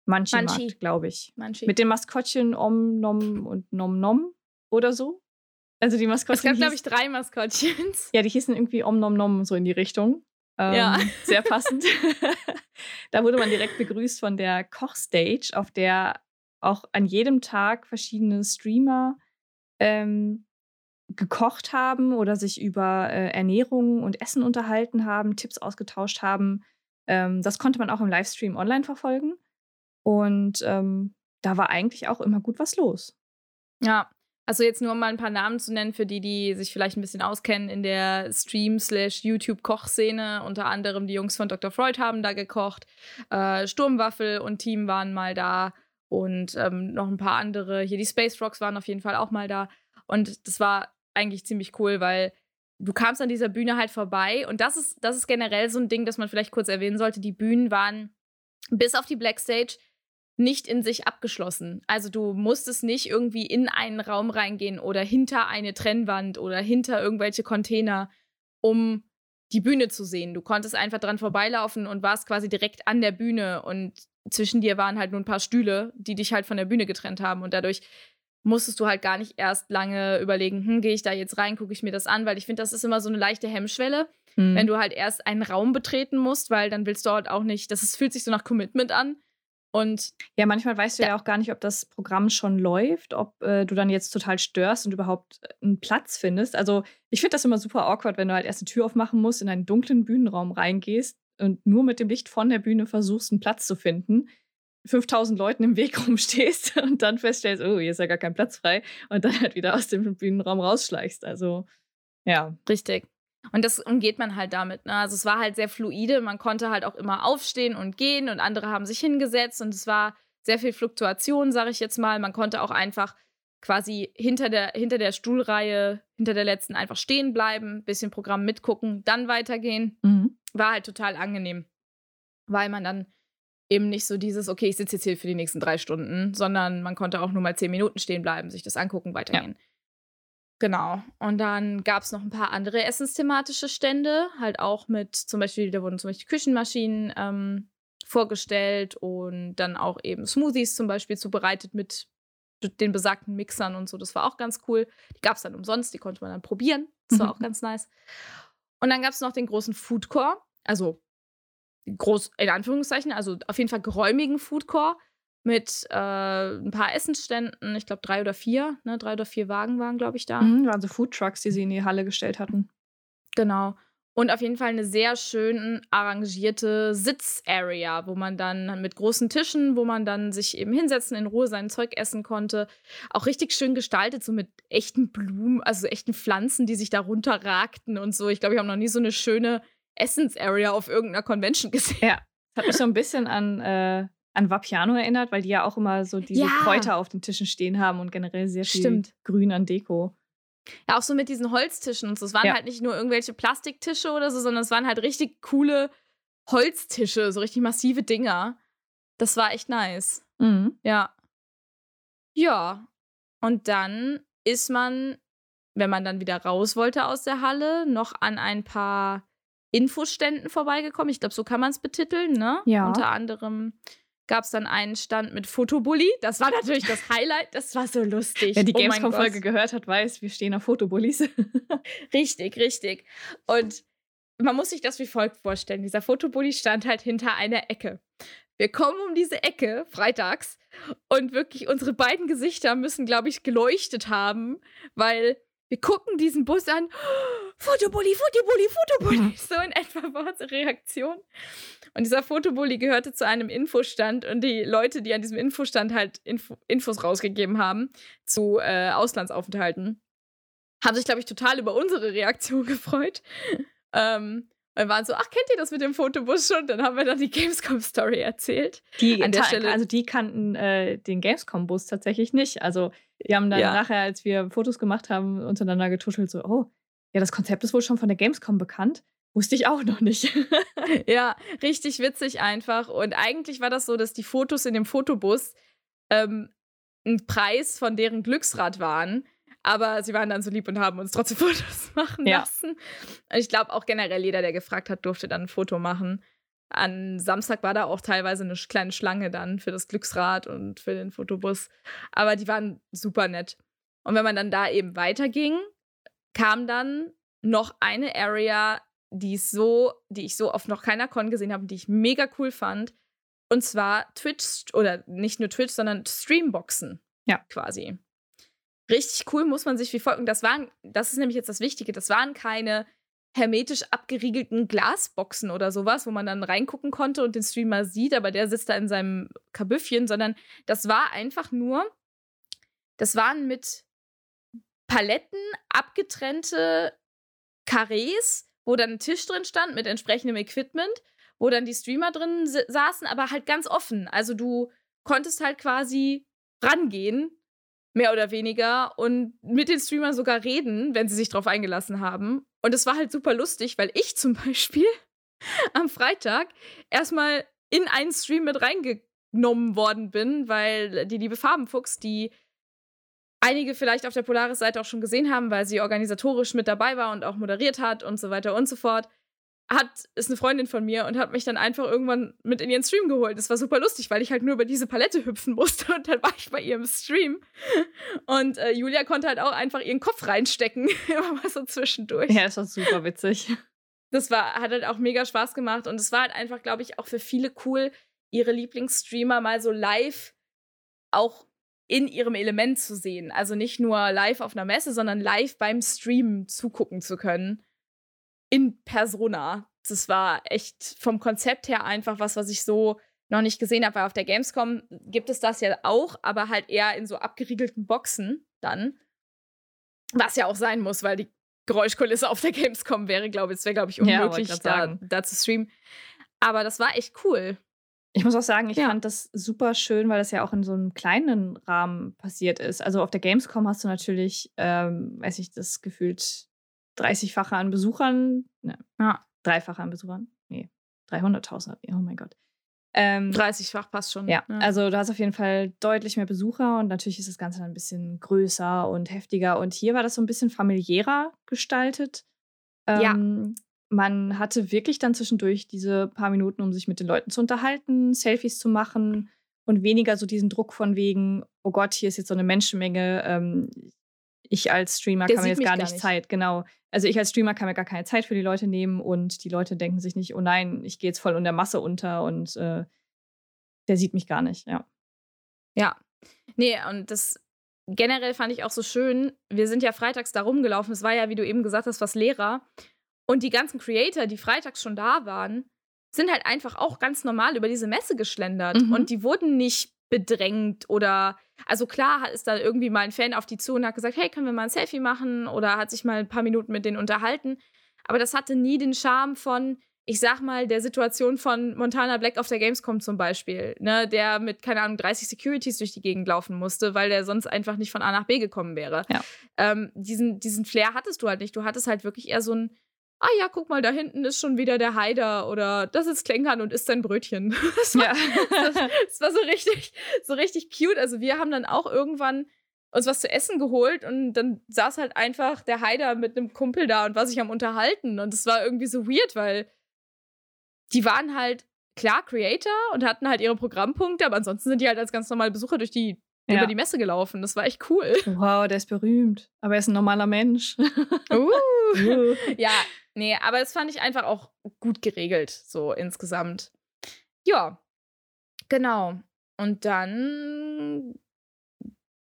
Munchie-Markt, glaube ich. Munchie. Mit den Maskottchen Om Nom und Nom Nom oder so. Also die Maskottchen. Es gab, glaube ich, drei Maskottchens. Ja, die hießen irgendwie Om Nom Nom so in die Richtung. Ähm, ja. Sehr passend. da wurde man direkt begrüßt von der Kochstage, auf der auch an jedem Tag verschiedene Streamer ähm, gekocht haben oder sich über äh, Ernährung und Essen unterhalten haben, Tipps ausgetauscht haben. Ähm, das konnte man auch im Livestream online verfolgen. Und ähm, da war eigentlich auch immer gut was los. Ja, also jetzt nur mal ein paar Namen zu nennen für die, die sich vielleicht ein bisschen auskennen in der Stream-slash-YouTube-Kochszene. Unter anderem die Jungs von Dr. Freud haben da gekocht. Äh, Sturmwaffel und Team waren mal da. Und ähm, noch ein paar andere. Hier die Space Rocks waren auf jeden Fall auch mal da. Und das war eigentlich ziemlich cool, weil du kamst an dieser Bühne halt vorbei. Und das ist, das ist generell so ein Ding, das man vielleicht kurz erwähnen sollte. Die Bühnen waren bis auf die Blackstage nicht in sich abgeschlossen. Also du musstest nicht irgendwie in einen Raum reingehen oder hinter eine Trennwand oder hinter irgendwelche Container, um die Bühne zu sehen. Du konntest einfach dran vorbeilaufen und warst quasi direkt an der Bühne und zwischen dir waren halt nur ein paar Stühle, die dich halt von der Bühne getrennt haben und dadurch musstest du halt gar nicht erst lange überlegen, hm, gehe ich da jetzt rein, gucke ich mir das an, weil ich finde, das ist immer so eine leichte Hemmschwelle, mhm. wenn du halt erst einen Raum betreten musst, weil dann willst du halt auch nicht, das ist, fühlt sich so nach Commitment an und ja, manchmal weißt du ja, ja auch gar nicht, ob das Programm schon läuft, ob äh, du dann jetzt total störst und überhaupt äh, einen Platz findest. Also ich finde das immer super awkward, wenn du halt erst eine Tür aufmachen musst, in einen dunklen Bühnenraum reingehst und nur mit dem Licht von der Bühne versuchst, einen Platz zu finden. 5000 Leuten im Weg rumstehst und dann feststellst, oh, hier ist ja gar kein Platz frei und dann halt wieder aus dem Bühnenraum rausschleichst. Also, ja. Richtig. Und das umgeht man halt damit. Ne? Also es war halt sehr fluide. Man konnte halt auch immer aufstehen und gehen und andere haben sich hingesetzt und es war sehr viel Fluktuation, sage ich jetzt mal. Man konnte auch einfach quasi hinter der, hinter der Stuhlreihe, hinter der letzten einfach stehen bleiben, bisschen Programm mitgucken, dann weitergehen. Mhm. War halt total angenehm, weil man dann eben nicht so dieses, okay, ich sitze jetzt hier für die nächsten drei Stunden, sondern man konnte auch nur mal zehn Minuten stehen bleiben, sich das angucken, weitergehen. Ja. Genau. Und dann gab es noch ein paar andere essensthematische Stände, halt auch mit zum Beispiel, da wurden zum Beispiel Küchenmaschinen ähm, vorgestellt und dann auch eben Smoothies zum Beispiel zubereitet mit den besagten Mixern und so. Das war auch ganz cool. Die gab es dann umsonst, die konnte man dann probieren. Das war mhm. auch ganz nice. Und dann gab es noch den großen Foodcore, also groß in Anführungszeichen, also auf jeden Fall geräumigen Foodcore mit äh, ein paar Essensständen, ich glaube drei oder vier, ne? drei oder vier Wagen waren, glaube ich, da. Mhm, waren so Foodtrucks, die sie in die Halle gestellt hatten. Genau. und auf jeden Fall eine sehr schön arrangierte Sitzarea, wo man dann mit großen Tischen, wo man dann sich eben hinsetzen, in Ruhe sein Zeug essen konnte. Auch richtig schön gestaltet, so mit echten Blumen, also echten Pflanzen, die sich da runterragten und so. Ich glaube, ich habe noch nie so eine schöne Essensarea auf irgendeiner Convention gesehen. Ja, hat mich so ein bisschen an, äh, an Vapiano erinnert, weil die ja auch immer so diese ja. Kräuter auf den Tischen stehen haben und generell sehr viel Stimmt. Grün an Deko. Ja, auch so mit diesen Holztischen und so. Es waren ja. halt nicht nur irgendwelche Plastiktische oder so, sondern es waren halt richtig coole Holztische, so richtig massive Dinger. Das war echt nice. Mhm. Ja. Ja. Und dann ist man, wenn man dann wieder raus wollte aus der Halle, noch an ein paar Infoständen vorbeigekommen. Ich glaube, so kann man es betiteln, ne? Ja. Unter anderem gab es dann einen Stand mit Fotobully. Das war natürlich das Highlight. Das war so lustig. Wer die oh Gamescom-Folge gehört hat, weiß, wir stehen auf Fotobullies. richtig, richtig. Und man muss sich das wie folgt vorstellen. Dieser Fotobully stand halt hinter einer Ecke. Wir kommen um diese Ecke freitags und wirklich unsere beiden Gesichter müssen, glaube ich, geleuchtet haben, weil wir gucken diesen Bus an. Fotobully, Fotobully, Fotobully. Mhm. So in etwa war unsere Reaktion. Und dieser Fotobully gehörte zu einem Infostand und die Leute, die an diesem Infostand halt Info Infos rausgegeben haben zu äh, Auslandsaufenthalten, haben sich, glaube ich, total über unsere Reaktion gefreut. Ähm, und waren so, ach, kennt ihr das mit dem Fotobus schon? Dann haben wir dann die Gamescom-Story erzählt. Die, an der Stelle. Also die kannten äh, den Gamescom-Bus tatsächlich nicht. Also die haben dann ja. nachher, als wir Fotos gemacht haben, untereinander getuschelt, so, oh, ja, das Konzept ist wohl schon von der Gamescom bekannt. Wusste ich auch noch nicht. ja, richtig witzig einfach. Und eigentlich war das so, dass die Fotos in dem Fotobus ähm, ein Preis von deren Glücksrad waren. Aber sie waren dann so lieb und haben uns trotzdem Fotos machen ja. lassen. Und ich glaube auch generell jeder, der gefragt hat, durfte dann ein Foto machen. An Samstag war da auch teilweise eine kleine Schlange dann für das Glücksrad und für den Fotobus. Aber die waren super nett. Und wenn man dann da eben weiterging, kam dann noch eine Area, die so, die ich so oft noch keiner Con gesehen habe, die ich mega cool fand. Und zwar Twitch oder nicht nur Twitch, sondern Streamboxen. Ja. Quasi. Richtig cool muss man sich wie folgen. Das waren, das ist nämlich jetzt das Wichtige, das waren keine hermetisch abgeriegelten Glasboxen oder sowas, wo man dann reingucken konnte und den Streamer sieht, aber der sitzt da in seinem Kabüffchen, sondern das war einfach nur, das waren mit Paletten abgetrennte Karrees wo dann ein Tisch drin stand mit entsprechendem Equipment, wo dann die Streamer drin saßen, aber halt ganz offen. Also du konntest halt quasi rangehen, mehr oder weniger, und mit den Streamern sogar reden, wenn sie sich drauf eingelassen haben. Und es war halt super lustig, weil ich zum Beispiel am Freitag erstmal in einen Stream mit reingenommen worden bin, weil die liebe Farbenfuchs, die einige vielleicht auf der Polaris-Seite auch schon gesehen haben, weil sie organisatorisch mit dabei war und auch moderiert hat und so weiter und so fort. Hat, ist eine Freundin von mir und hat mich dann einfach irgendwann mit in ihren Stream geholt. Das war super lustig, weil ich halt nur über diese Palette hüpfen musste und dann war ich bei ihrem Stream. Und äh, Julia konnte halt auch einfach ihren Kopf reinstecken, immer mal so zwischendurch. Ja, das war super witzig. Das war, hat halt auch mega Spaß gemacht und es war halt einfach, glaube ich, auch für viele cool, ihre Lieblingsstreamer mal so live auch in ihrem Element zu sehen. Also nicht nur live auf einer Messe, sondern live beim Stream zugucken zu können. In Persona. Das war echt vom Konzept her einfach was, was ich so noch nicht gesehen habe, weil auf der Gamescom gibt es das ja auch, aber halt eher in so abgeriegelten Boxen dann. Was ja auch sein muss, weil die Geräuschkulisse auf der Gamescom wäre, glaube ich, es wäre, glaube ich, unmöglich, ja, da, da zu streamen. Aber das war echt cool. Ich muss auch sagen, ich ja. fand das super schön, weil das ja auch in so einem kleinen Rahmen passiert ist. Also auf der Gamescom hast du natürlich, ähm, weiß ich, das gefühlt 30-fache an Besuchern. Ne, ja, dreifache an Besuchern. Nee, 300.000. Oh mein Gott. Ähm, 30-fach passt schon. Ja, ja, also du hast auf jeden Fall deutlich mehr Besucher und natürlich ist das Ganze dann ein bisschen größer und heftiger. Und hier war das so ein bisschen familiärer gestaltet. Ähm, ja man hatte wirklich dann zwischendurch diese paar Minuten, um sich mit den Leuten zu unterhalten, Selfies zu machen und weniger so diesen Druck von wegen, oh Gott, hier ist jetzt so eine Menschenmenge. Ähm, ich als Streamer Der kann mir jetzt gar nicht, gar nicht Zeit, genau. Also ich als Streamer kann mir gar keine Zeit für die Leute nehmen und die Leute denken sich nicht, oh nein, ich gehe jetzt voll in der Masse unter und äh, der sieht mich gar nicht, ja. Ja. Nee, und das generell fand ich auch so schön. Wir sind ja freitags da rumgelaufen. Es war ja, wie du eben gesagt hast, was Lehrer. Und die ganzen Creator, die freitags schon da waren, sind halt einfach auch ganz normal über diese Messe geschlendert. Mhm. Und die wurden nicht bedrängt oder also klar ist da irgendwie mal ein Fan auf die zu und hat gesagt, hey, können wir mal ein Selfie machen oder hat sich mal ein paar Minuten mit denen unterhalten. Aber das hatte nie den Charme von, ich sag mal, der Situation von Montana Black auf der Gamescom zum Beispiel, ne, der mit, keine Ahnung, 30 Securities durch die Gegend laufen musste, weil der sonst einfach nicht von A nach B gekommen wäre. Ja. Ähm, diesen, diesen Flair hattest du halt nicht. Du hattest halt wirklich eher so ein, ah ja, guck mal, da hinten ist schon wieder der Haider oder das ist Klenkern und isst sein Brötchen. Das war, ja. das, das war so richtig, so richtig cute. Also wir haben dann auch irgendwann uns was zu essen geholt und dann saß halt einfach der Haider mit einem Kumpel da und war sich am Unterhalten. Und es war irgendwie so weird, weil die waren halt klar Creator und hatten halt ihre Programmpunkte, aber ansonsten sind die halt als ganz normale Besucher durch die ja. über die Messe gelaufen. Das war echt cool. Wow, der ist berühmt. Aber er ist ein normaler Mensch. Uh. ja, nee, aber das fand ich einfach auch gut geregelt, so insgesamt. Ja, genau. Und dann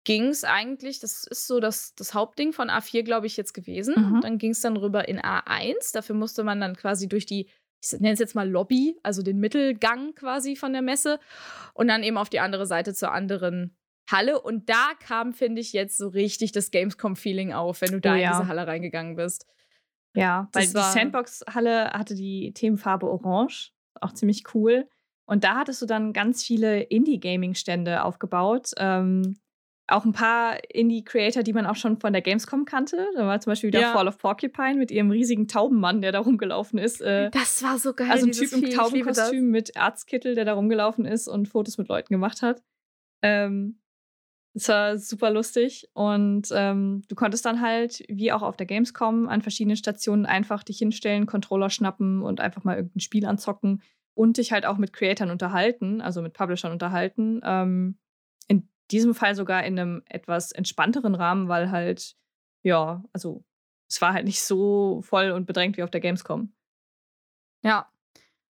ging es eigentlich, das ist so das, das Hauptding von A4, glaube ich, jetzt gewesen. Mhm. Dann ging es dann rüber in A1. Dafür musste man dann quasi durch die ich nenne es jetzt mal Lobby, also den Mittelgang quasi von der Messe und dann eben auf die andere Seite zur anderen Halle. Und da kam, finde ich, jetzt so richtig das Gamescom-Feeling auf, wenn du da oh, ja. in diese Halle reingegangen bist. Ja, weil die Sandbox-Halle hatte die Themenfarbe Orange, auch ziemlich cool. Und da hattest du dann ganz viele Indie-Gaming-Stände aufgebaut. Ähm, auch ein paar Indie-Creator, die man auch schon von der Gamescom kannte. Da war zum Beispiel wieder ja. Fall of Porcupine mit ihrem riesigen Taubenmann, der da rumgelaufen ist. Äh, das war so geil. Also ein Typ im Taubenkostüm mit Arztkittel, der da rumgelaufen ist und Fotos mit Leuten gemacht hat. Ähm, das war super lustig. Und ähm, du konntest dann halt, wie auch auf der Gamescom, an verschiedenen Stationen einfach dich hinstellen, Controller schnappen und einfach mal irgendein Spiel anzocken und dich halt auch mit Creatoren unterhalten, also mit Publishern unterhalten. Ähm, in diesem Fall sogar in einem etwas entspannteren Rahmen, weil halt, ja, also es war halt nicht so voll und bedrängt wie auf der Gamescom. Ja.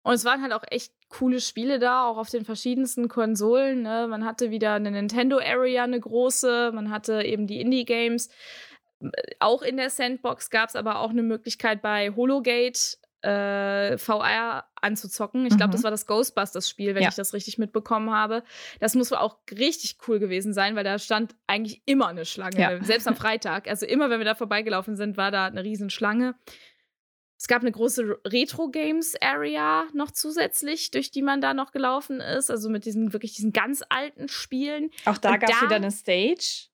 Und es waren halt auch echt coole Spiele da, auch auf den verschiedensten Konsolen. Ne? Man hatte wieder eine Nintendo Area, eine große, man hatte eben die Indie-Games. Auch in der Sandbox gab es aber auch eine Möglichkeit bei Hologate äh, VR anzuzocken. Ich glaube, mhm. das war das Ghostbusters-Spiel, wenn ja. ich das richtig mitbekommen habe. Das muss auch richtig cool gewesen sein, weil da stand eigentlich immer eine Schlange, ja. selbst am Freitag. Also immer, wenn wir da vorbeigelaufen sind, war da eine Riesenschlange. Es gab eine große Retro-Games-Area noch zusätzlich, durch die man da noch gelaufen ist. Also mit diesen wirklich diesen ganz alten Spielen. Auch da gab es wieder eine Stage.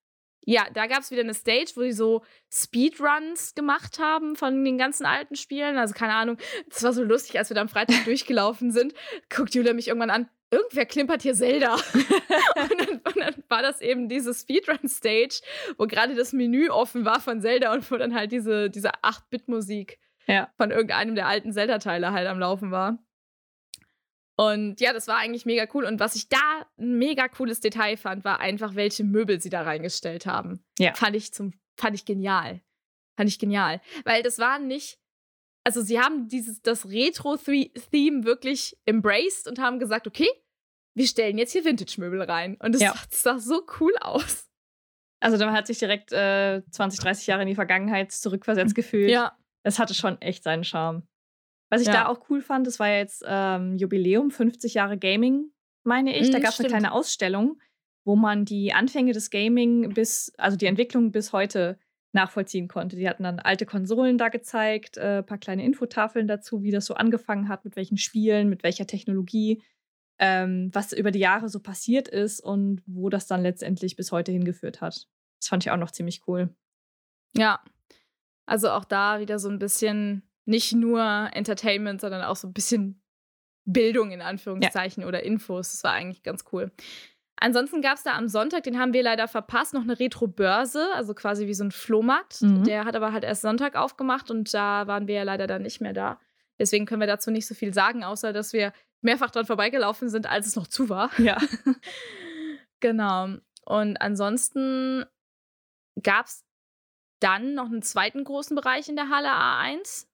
Ja, da gab es wieder eine Stage, wo die so Speedruns gemacht haben von den ganzen alten Spielen. Also keine Ahnung, das war so lustig, als wir da am Freitag durchgelaufen sind. Guckt Julia mich irgendwann an, irgendwer klimpert hier Zelda. und, dann, und, dann, war das eben diese Speedrun-Stage, wo gerade das Menü offen war von Zelda und wo dann halt diese, diese 8-Bit-Musik ja. von irgendeinem der alten Zelda-Teile halt am Laufen war. Und ja, das war eigentlich mega cool. Und was ich da ein mega cooles Detail fand, war einfach, welche Möbel sie da reingestellt haben. Ja. Fand ich zum, fand ich genial. Fand ich genial. Weil das waren nicht, also sie haben dieses, das Retro-Theme wirklich embraced und haben gesagt, okay, wir stellen jetzt hier Vintage-Möbel rein. Und es ja. sah so cool aus. Also man hat sich direkt äh, 20, 30 Jahre in die Vergangenheit zurückversetzt gefühlt. Ja. Es hatte schon echt seinen Charme. Was ich ja. da auch cool fand, das war jetzt ähm, Jubiläum, 50 Jahre Gaming, meine ich. da mhm, gab es eine kleine Ausstellung, wo man die Anfänge des Gaming bis, also die Entwicklung bis heute nachvollziehen konnte. Die hatten dann alte Konsolen da gezeigt, ein äh, paar kleine Infotafeln dazu, wie das so angefangen hat, mit welchen Spielen, mit welcher Technologie, ähm, was über die Jahre so passiert ist und wo das dann letztendlich bis heute hingeführt hat. Das fand ich auch noch ziemlich cool. Ja, also auch da wieder so ein bisschen nicht nur Entertainment, sondern auch so ein bisschen Bildung in Anführungszeichen ja. oder Infos. Das war eigentlich ganz cool. Ansonsten gab es da am Sonntag, den haben wir leider verpasst, noch eine Retro-Börse, also quasi wie so ein Flohmarkt. Mhm. Der hat aber halt erst Sonntag aufgemacht und da waren wir ja leider dann nicht mehr da. Deswegen können wir dazu nicht so viel sagen, außer dass wir mehrfach dran vorbeigelaufen sind, als es noch zu war. Ja. genau. Und ansonsten gab es dann noch einen zweiten großen Bereich in der Halle A1.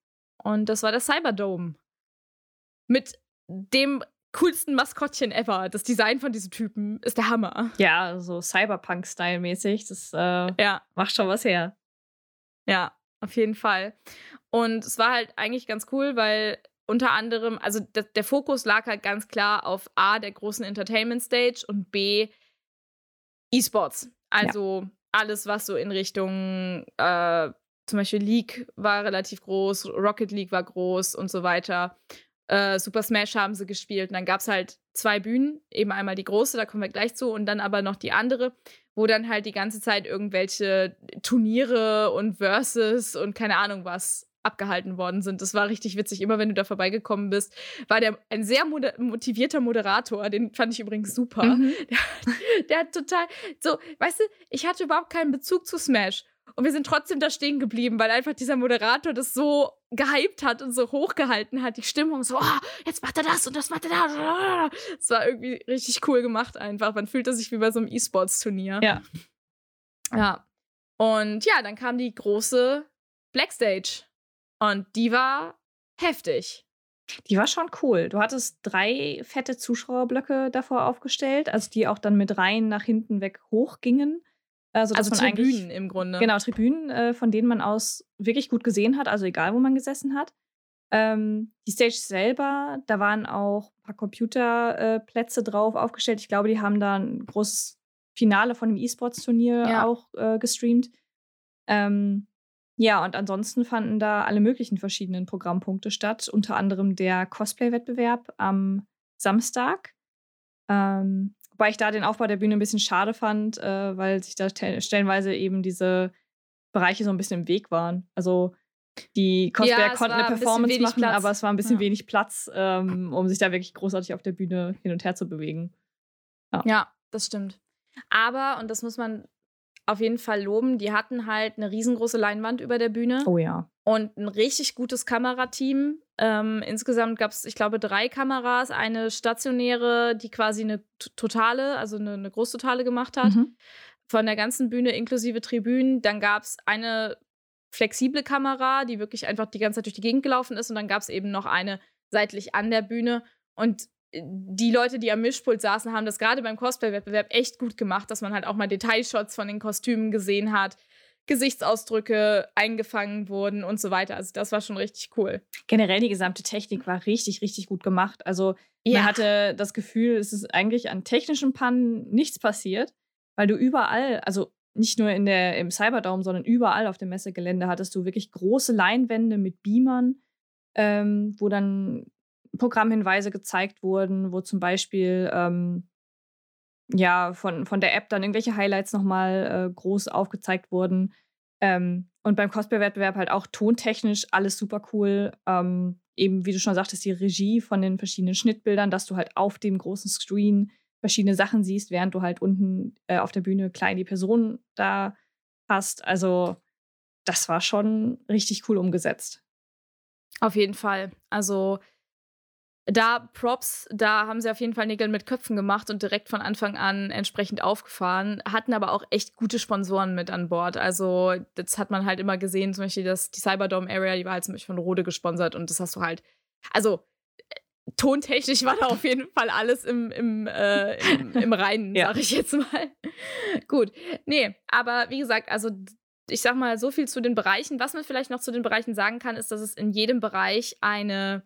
Und das war der Cyberdome. Mit dem coolsten Maskottchen ever. Das Design von diesem Typen ist der Hammer. Ja, so Cyberpunk-Style-mäßig. Das äh, ja. macht schon was her. Ja. auf jeden Fall. Und es war halt eigentlich ganz cool, weil unter anderem, also der, der Fokus lag halt ganz klar auf A, der großen Entertainment Stage und B, E-Sports. Also ja. Alles, was so in Richtung äh, zum Beispiel League war relativ groß, Rocket League war groß und so weiter. Äh, Super Smash haben sie gespielt. Und dann gab es halt zwei Bühnen, eben einmal die große, da kommen wir gleich zu, und dann aber noch die andere, wo dann halt die ganze Zeit irgendwelche Turniere und Versus und keine Ahnung was abgehalten worden sind. Das war richtig witzig. Immer wenn du da vorbeigekommen bist, war der ein sehr motivierter Moderator. Den fand ich übrigens super. Mhm. Der, der, hat total so, weißt du, ich hatte überhaupt keinen Bezug zu Smash. Und wir sind trotzdem da stehen geblieben, weil einfach dieser Moderator das so gehypt hat und so hochgehalten hat, die Stimmung so, oh, jetzt macht er das und das macht er das. Es war irgendwie richtig cool gemacht einfach. Man fühlte sich wie bei so einem E-Sports-Turnier. Ja. Ja. Und ja, dann kam die große Blackstage. Und die war heftig. Die war schon cool. Du hattest drei fette Zuschauerblöcke davor aufgestellt, also die auch dann mit Reihen nach hinten weg hochgingen. Also, also Tribünen im Grunde. Genau, Tribünen, äh, von denen man aus wirklich gut gesehen hat, also egal, wo man gesessen hat. Ähm, die Stage selber, da waren auch ein paar Computerplätze äh, drauf aufgestellt. Ich glaube, die haben da ein großes Finale von dem E-Sports-Turnier ja. auch äh, gestreamt. Ähm, ja, und ansonsten fanden da alle möglichen verschiedenen Programmpunkte statt, unter anderem der Cosplay-Wettbewerb am Samstag. Ähm, Wobei ich da den Aufbau der Bühne ein bisschen schade fand, äh, weil sich da stellenweise eben diese Bereiche so ein bisschen im Weg waren. Also die Cosplayer ja, konnten eine Performance machen, Platz. aber es war ein bisschen ja. wenig Platz, ähm, um sich da wirklich großartig auf der Bühne hin und her zu bewegen. Ja. ja, das stimmt. Aber, und das muss man auf jeden Fall loben, die hatten halt eine riesengroße Leinwand über der Bühne. Oh ja. Und ein richtig gutes Kamerateam. Ähm, insgesamt gab es, ich glaube, drei Kameras. Eine stationäre, die quasi eine totale, also eine, eine Großtotale gemacht hat. Mhm. Von der ganzen Bühne inklusive Tribünen. Dann gab es eine flexible Kamera, die wirklich einfach die ganze Zeit durch die Gegend gelaufen ist. Und dann gab es eben noch eine seitlich an der Bühne. Und die Leute, die am Mischpult saßen, haben das gerade beim Cosplay-Wettbewerb echt gut gemacht, dass man halt auch mal Detailshots von den Kostümen gesehen hat, Gesichtsausdrücke eingefangen wurden und so weiter. Also das war schon richtig cool. Generell die gesamte Technik war richtig, richtig gut gemacht. Also ja. man hatte das Gefühl, es ist eigentlich an technischen Pannen nichts passiert, weil du überall, also nicht nur in der, im Cyberdome, sondern überall auf dem Messegelände hattest du wirklich große Leinwände mit Beamern, ähm, wo dann Programmhinweise gezeigt wurden, wo zum Beispiel ähm, ja von, von der App dann irgendwelche Highlights nochmal äh, groß aufgezeigt wurden. Ähm, und beim Cosplay-Wettbewerb halt auch tontechnisch alles super cool. Ähm, eben, wie du schon sagtest, die Regie von den verschiedenen Schnittbildern, dass du halt auf dem großen Screen verschiedene Sachen siehst, während du halt unten äh, auf der Bühne klein die Person da hast. Also, das war schon richtig cool umgesetzt. Auf jeden Fall. Also, da Props, da haben sie auf jeden Fall Nägel mit Köpfen gemacht und direkt von Anfang an entsprechend aufgefahren, hatten aber auch echt gute Sponsoren mit an Bord. Also, das hat man halt immer gesehen, zum Beispiel das, die Cyberdome Area, die war halt zum Beispiel von Rode gesponsert und das hast du halt, also tontechnisch war da auf jeden Fall alles im, im, äh, im, im Reinen, ja. sag ich jetzt mal. Gut. Nee, aber wie gesagt, also ich sag mal so viel zu den Bereichen. Was man vielleicht noch zu den Bereichen sagen kann, ist, dass es in jedem Bereich eine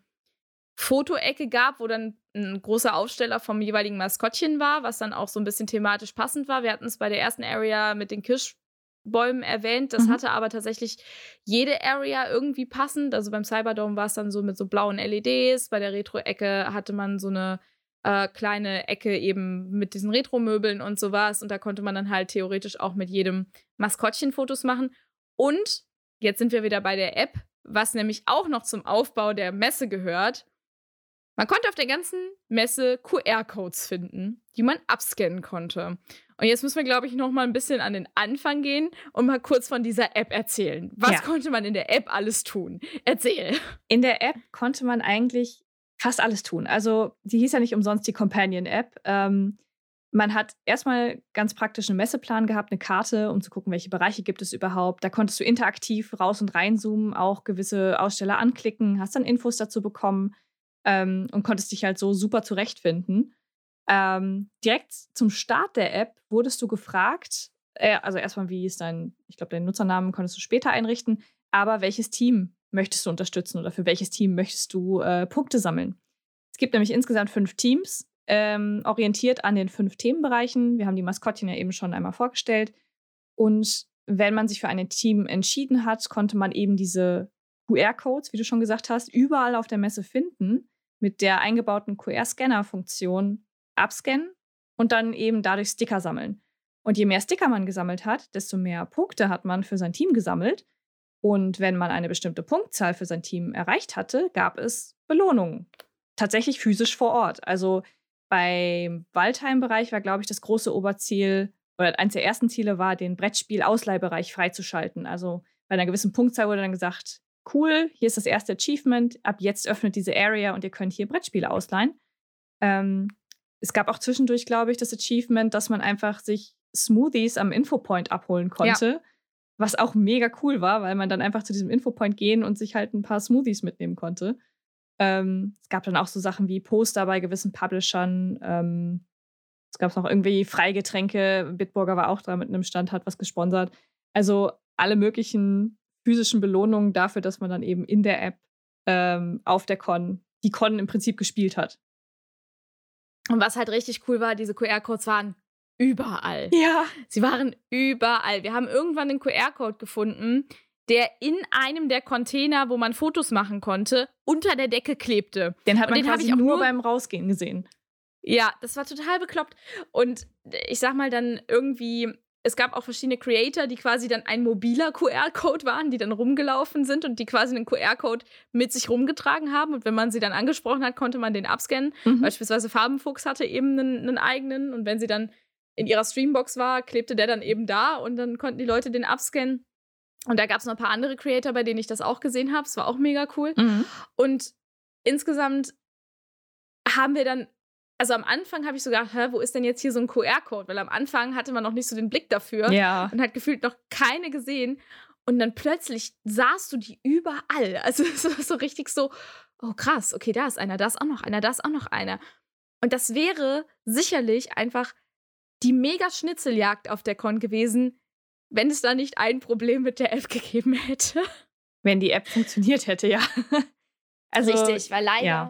Fotoecke gab, wo dann ein großer Aufsteller vom jeweiligen Maskottchen war, was dann auch so ein bisschen thematisch passend war. Wir hatten es bei der ersten Area mit den Kirschbäumen erwähnt. Das mhm. hatte aber tatsächlich jede Area irgendwie passend. Also beim Cyberdome war es dann so mit so blauen LEDs. Bei der Retro-Ecke hatte man so eine äh, kleine Ecke eben mit diesen Retro-Möbeln und sowas. Und da konnte man dann halt theoretisch auch mit jedem Maskottchen Fotos machen. Und jetzt sind wir wieder bei der App, was nämlich auch noch zum Aufbau der Messe gehört. Man konnte auf der ganzen Messe QR-Codes finden, die man abscannen konnte. Und jetzt müssen wir, glaube ich, noch mal ein bisschen an den Anfang gehen und mal kurz von dieser App erzählen. Was ja. konnte man in der App alles tun? Erzähl. In der App konnte man eigentlich fast alles tun. Also, die hieß ja nicht umsonst die Companion-App. Ähm, man hat erstmal ganz praktisch einen Messeplan gehabt, eine Karte, um zu gucken, welche Bereiche gibt es überhaupt. Da konntest du interaktiv raus und reinzoomen, auch gewisse Aussteller anklicken, hast dann Infos dazu bekommen ähm, und konntest dich halt so super zurechtfinden. Ähm, direkt zum Start der App wurdest du gefragt, äh, also erstmal, wie ist dein, ich glaube, deinen Nutzernamen konntest du später einrichten, aber welches Team möchtest du unterstützen oder für welches Team möchtest du äh, Punkte sammeln? Es gibt nämlich insgesamt fünf Teams, ähm, orientiert an den fünf Themenbereichen. Wir haben die Maskottchen ja eben schon einmal vorgestellt. Und wenn man sich für ein Team entschieden hat, konnte man eben diese QR-Codes, wie du schon gesagt hast, überall auf der Messe finden, mit der eingebauten QR-Scanner-Funktion abscannen und dann eben dadurch Sticker sammeln. Und je mehr Sticker man gesammelt hat, desto mehr Punkte hat man für sein Team gesammelt. Und wenn man eine bestimmte Punktzahl für sein Team erreicht hatte, gab es Belohnungen. Tatsächlich physisch vor Ort. Also beim Waldheim-Bereich war, glaube ich, das große Oberziel oder eines der ersten Ziele war, den Brettspiel-Ausleihbereich freizuschalten. Also bei einer gewissen Punktzahl wurde dann gesagt, cool, hier ist das erste Achievement, ab jetzt öffnet diese Area und ihr könnt hier Brettspiele ausleihen. Ähm, es gab auch zwischendurch, glaube ich, das Achievement, dass man einfach sich Smoothies am Infopoint abholen konnte. Ja. Was auch mega cool war, weil man dann einfach zu diesem Infopoint gehen und sich halt ein paar Smoothies mitnehmen konnte. Ähm, es gab dann auch so Sachen wie Poster bei gewissen Publishern. Ähm, es gab noch irgendwie Freigetränke. Bitburger war auch da mit einem Stand, hat was gesponsert. Also alle möglichen physischen Belohnungen dafür, dass man dann eben in der App ähm, auf der Con die Con im Prinzip gespielt hat. Und was halt richtig cool war, diese QR-Codes waren überall. Ja. Sie waren überall. Wir haben irgendwann einen QR-Code gefunden, der in einem der Container, wo man Fotos machen konnte, unter der Decke klebte. Den hat man den quasi ich auch nur beim Rausgehen gesehen. Ja, das war total bekloppt. Und ich sag mal dann irgendwie, es gab auch verschiedene Creator, die quasi dann ein mobiler QR-Code waren, die dann rumgelaufen sind und die quasi einen QR-Code mit sich rumgetragen haben. Und wenn man sie dann angesprochen hat, konnte man den abscannen. Mhm. Beispielsweise Farbenfuchs hatte eben einen, einen eigenen. Und wenn sie dann in ihrer Streambox war, klebte der dann eben da und dann konnten die Leute den abscannen. Und da gab es noch ein paar andere Creator, bei denen ich das auch gesehen habe. Es war auch mega cool. Mhm. Und insgesamt haben wir dann, also am Anfang habe ich so gedacht, hä, wo ist denn jetzt hier so ein QR-Code? Weil am Anfang hatte man noch nicht so den Blick dafür ja. und hat gefühlt noch keine gesehen. Und dann plötzlich sahst du die überall. Also es war so richtig so, oh krass, okay, da ist einer, da ist auch noch einer, da ist auch noch einer. Und das wäre sicherlich einfach die mega Schnitzeljagd auf der Con gewesen, wenn es da nicht ein Problem mit der App gegeben hätte. Wenn die App funktioniert hätte, ja. also, Richtig, weil leider, ja,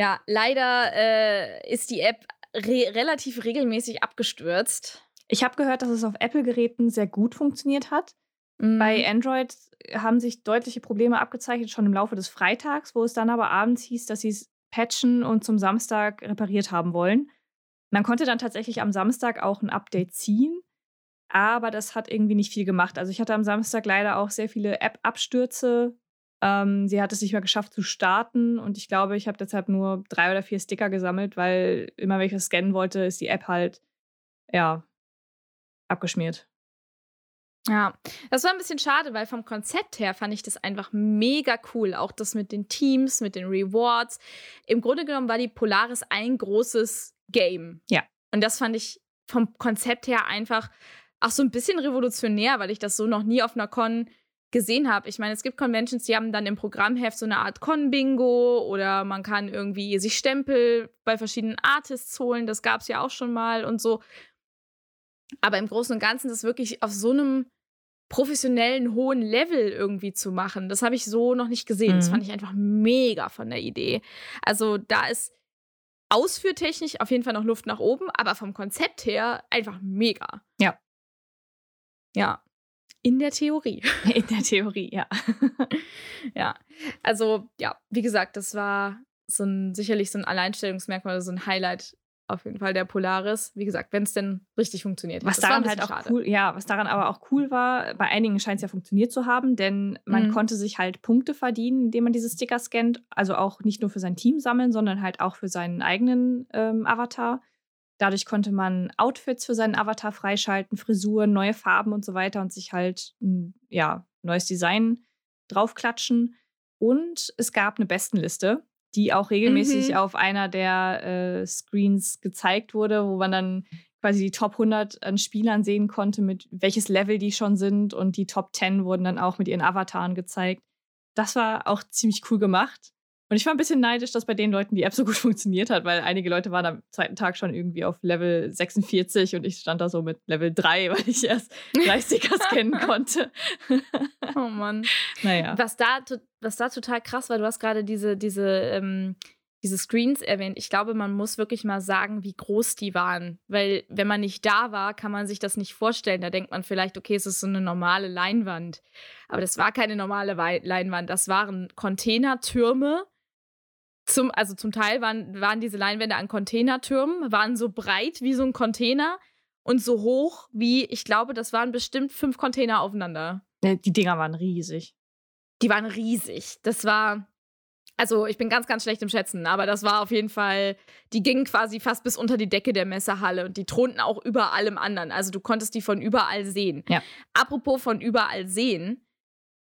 ja leider äh, ist die App re relativ regelmäßig abgestürzt. Ich habe gehört, dass es auf Apple-Geräten sehr gut funktioniert hat. Mhm. Bei Android haben sich deutliche Probleme abgezeichnet, schon im Laufe des Freitags, wo es dann aber abends hieß, dass sie es patchen und zum Samstag repariert haben wollen. Man konnte dann tatsächlich am Samstag auch ein Update ziehen, aber das hat irgendwie nicht viel gemacht. Also ich hatte am Samstag leider auch sehr viele App-Abstürze. Ähm, sie hat es nicht mehr geschafft zu starten und ich glaube, ich habe deshalb nur drei oder vier Sticker gesammelt, weil immer wenn ich was scannen wollte, ist die App halt, ja, abgeschmiert. Ja, das war ein bisschen schade, weil vom Konzept her fand ich das einfach mega cool. Auch das mit den Teams, mit den Rewards. Im Grunde genommen war die Polaris ein großes Game. Ja. Und das fand ich vom Konzept her einfach auch so ein bisschen revolutionär, weil ich das so noch nie auf einer Con gesehen habe. Ich meine, es gibt Conventions, die haben dann im Programmheft so eine Art Con-Bingo oder man kann irgendwie sich Stempel bei verschiedenen Artists holen. Das gab es ja auch schon mal und so. Aber im Großen und Ganzen das wirklich auf so einem professionellen, hohen Level irgendwie zu machen, das habe ich so noch nicht gesehen. Mhm. Das fand ich einfach mega von der Idee. Also da ist ausführtechnisch auf jeden Fall noch Luft nach oben, aber vom Konzept her einfach mega. Ja. Ja. In der Theorie. In der Theorie, ja. ja. Also, ja, wie gesagt, das war so ein, sicherlich so ein Alleinstellungsmerkmal, so ein Highlight auf jeden Fall der Polaris. Wie gesagt, wenn es denn richtig funktioniert. Was daran halt auch schade. cool, ja, was daran aber auch cool war, bei einigen scheint es ja funktioniert zu haben, denn man mhm. konnte sich halt Punkte verdienen, indem man diese Sticker scannt. Also auch nicht nur für sein Team sammeln, sondern halt auch für seinen eigenen ähm, Avatar. Dadurch konnte man Outfits für seinen Avatar freischalten, Frisuren, neue Farben und so weiter und sich halt ein ja, neues Design draufklatschen. Und es gab eine Bestenliste die auch regelmäßig mhm. auf einer der äh, Screens gezeigt wurde, wo man dann quasi die Top 100 an Spielern sehen konnte, mit welches Level die schon sind und die Top 10 wurden dann auch mit ihren Avataren gezeigt. Das war auch ziemlich cool gemacht. Und ich war ein bisschen neidisch, dass bei den Leuten die App so gut funktioniert hat, weil einige Leute waren am zweiten Tag schon irgendwie auf Level 46 und ich stand da so mit Level 3, weil ich erst drei Sticker scannen konnte. oh Mann. Naja. Was da, was da total krass war, du hast gerade diese, diese, ähm, diese Screens erwähnt. Ich glaube, man muss wirklich mal sagen, wie groß die waren. Weil, wenn man nicht da war, kann man sich das nicht vorstellen. Da denkt man vielleicht, okay, es ist so eine normale Leinwand. Aber das war keine normale Leinwand. Das waren Containertürme zum, also zum Teil waren, waren diese Leinwände an Containertürmen, waren so breit wie so ein Container und so hoch wie, ich glaube, das waren bestimmt fünf Container aufeinander. Die Dinger waren riesig. Die waren riesig. Das war, also ich bin ganz, ganz schlecht im Schätzen, aber das war auf jeden Fall, die gingen quasi fast bis unter die Decke der Messerhalle und die thronten auch über allem anderen. Also du konntest die von überall sehen. Ja. Apropos von überall sehen,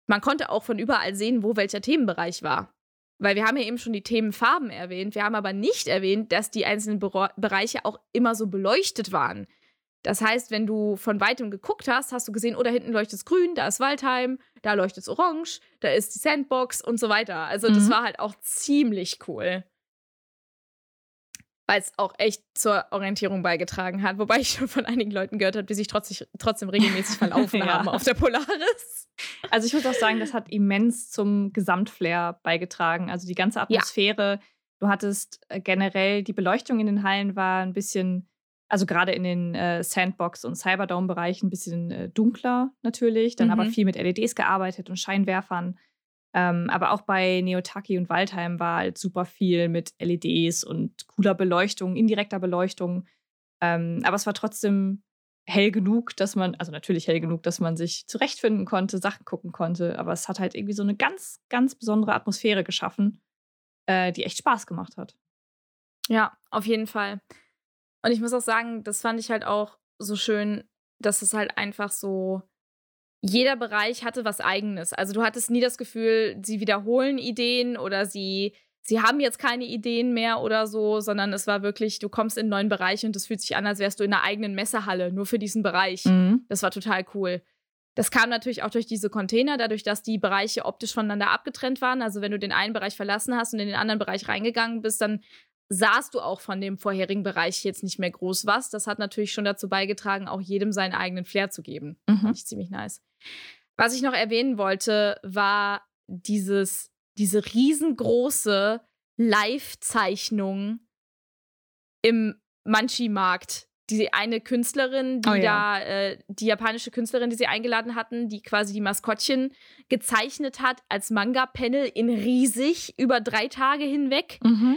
man konnte auch von überall sehen, wo welcher Themenbereich war. Weil wir haben ja eben schon die Themenfarben erwähnt, wir haben aber nicht erwähnt, dass die einzelnen Be Bereiche auch immer so beleuchtet waren. Das heißt, wenn du von weitem geguckt hast, hast du gesehen, oh, da hinten leuchtet es grün, da ist Waldheim, da leuchtet es orange, da ist die Sandbox und so weiter. Also das mhm. war halt auch ziemlich cool weil es auch echt zur Orientierung beigetragen hat. Wobei ich schon von einigen Leuten gehört habe, die sich trotzdem, trotzdem regelmäßig verlaufen ja. haben auf der Polaris. Also ich muss auch sagen, das hat immens zum Gesamtflair beigetragen. Also die ganze Atmosphäre. Ja. Du hattest äh, generell, die Beleuchtung in den Hallen war ein bisschen, also gerade in den äh, Sandbox- und Cyberdome-Bereichen ein bisschen äh, dunkler natürlich. Dann mhm. aber viel mit LEDs gearbeitet und Scheinwerfern. Ähm, aber auch bei Neotaki und Waldheim war halt super viel mit LEDs und cooler Beleuchtung, indirekter Beleuchtung. Ähm, aber es war trotzdem hell genug, dass man, also natürlich hell genug, dass man sich zurechtfinden konnte, Sachen gucken konnte. Aber es hat halt irgendwie so eine ganz, ganz besondere Atmosphäre geschaffen, äh, die echt Spaß gemacht hat. Ja, auf jeden Fall. Und ich muss auch sagen, das fand ich halt auch so schön, dass es halt einfach so jeder Bereich hatte was eigenes. Also du hattest nie das Gefühl, sie wiederholen Ideen oder sie, sie haben jetzt keine Ideen mehr oder so, sondern es war wirklich, du kommst in einen neuen Bereich und es fühlt sich an, als wärst du in einer eigenen Messehalle, nur für diesen Bereich. Mhm. Das war total cool. Das kam natürlich auch durch diese Container, dadurch, dass die Bereiche optisch voneinander abgetrennt waren. Also wenn du den einen Bereich verlassen hast und in den anderen Bereich reingegangen bist, dann sahst du auch von dem vorherigen Bereich jetzt nicht mehr groß was. Das hat natürlich schon dazu beigetragen, auch jedem seinen eigenen Flair zu geben. Mhm. Fand ich ziemlich nice. Was ich noch erwähnen wollte, war dieses, diese riesengroße Live-Zeichnung im Manchi-Markt. Die eine Künstlerin, die oh, ja. da, äh, die japanische Künstlerin, die sie eingeladen hatten, die quasi die Maskottchen gezeichnet hat als Manga-Panel in riesig über drei Tage hinweg. Mhm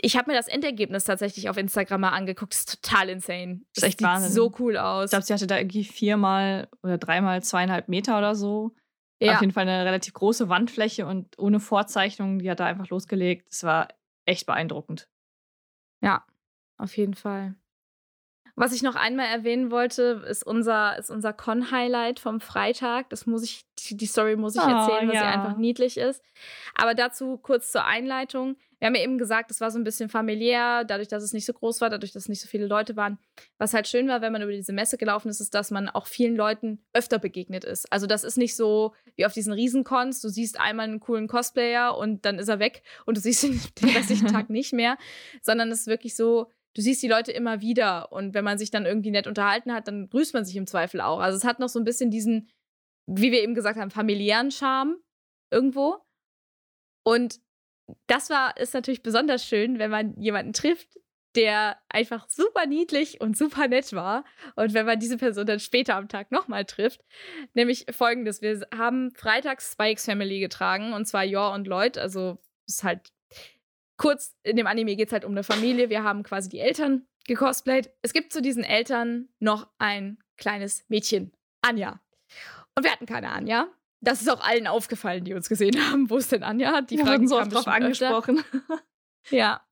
ich habe mir das Endergebnis tatsächlich auf Instagram mal angeguckt. Das ist total insane. Das, das echt sieht Wahnsinn. so cool aus. Ich glaube, sie hatte da irgendwie viermal oder dreimal zweieinhalb Meter oder so. Ja. Auf jeden Fall eine relativ große Wandfläche und ohne Vorzeichnung. Die hat da einfach losgelegt. Das war echt beeindruckend. Ja, auf jeden Fall. Was ich noch einmal erwähnen wollte, ist unser, ist unser Con-Highlight vom Freitag. Das muss ich, die Story muss ich erzählen, oh, ja. weil sie einfach niedlich ist. Aber dazu kurz zur Einleitung. Wir haben ja eben gesagt, es war so ein bisschen familiär, dadurch, dass es nicht so groß war, dadurch, dass es nicht so viele Leute waren. Was halt schön war, wenn man über diese Messe gelaufen ist, ist, dass man auch vielen Leuten öfter begegnet ist. Also das ist nicht so wie auf diesen Riesencons, du siehst einmal einen coolen Cosplayer und dann ist er weg und du siehst ihn den restlichen Tag nicht mehr, sondern es ist wirklich so, du siehst die Leute immer wieder und wenn man sich dann irgendwie nett unterhalten hat, dann grüßt man sich im Zweifel auch. Also es hat noch so ein bisschen diesen, wie wir eben gesagt haben, familiären Charme irgendwo. Und das war ist natürlich besonders schön, wenn man jemanden trifft, der einfach super niedlich und super nett war. Und wenn man diese Person dann später am Tag nochmal trifft, nämlich folgendes: Wir haben freitags Spikes Family getragen, und zwar Yor und Lloyd. Also, ist halt kurz, in dem Anime geht es halt um eine Familie. Wir haben quasi die Eltern gecosplayt. Es gibt zu diesen Eltern noch ein kleines Mädchen, Anja. Und wir hatten keine Anja. Das ist auch allen aufgefallen, die uns gesehen haben. Wo ist denn Anja? Die wir Fragen so oft drauf angesprochen. ja.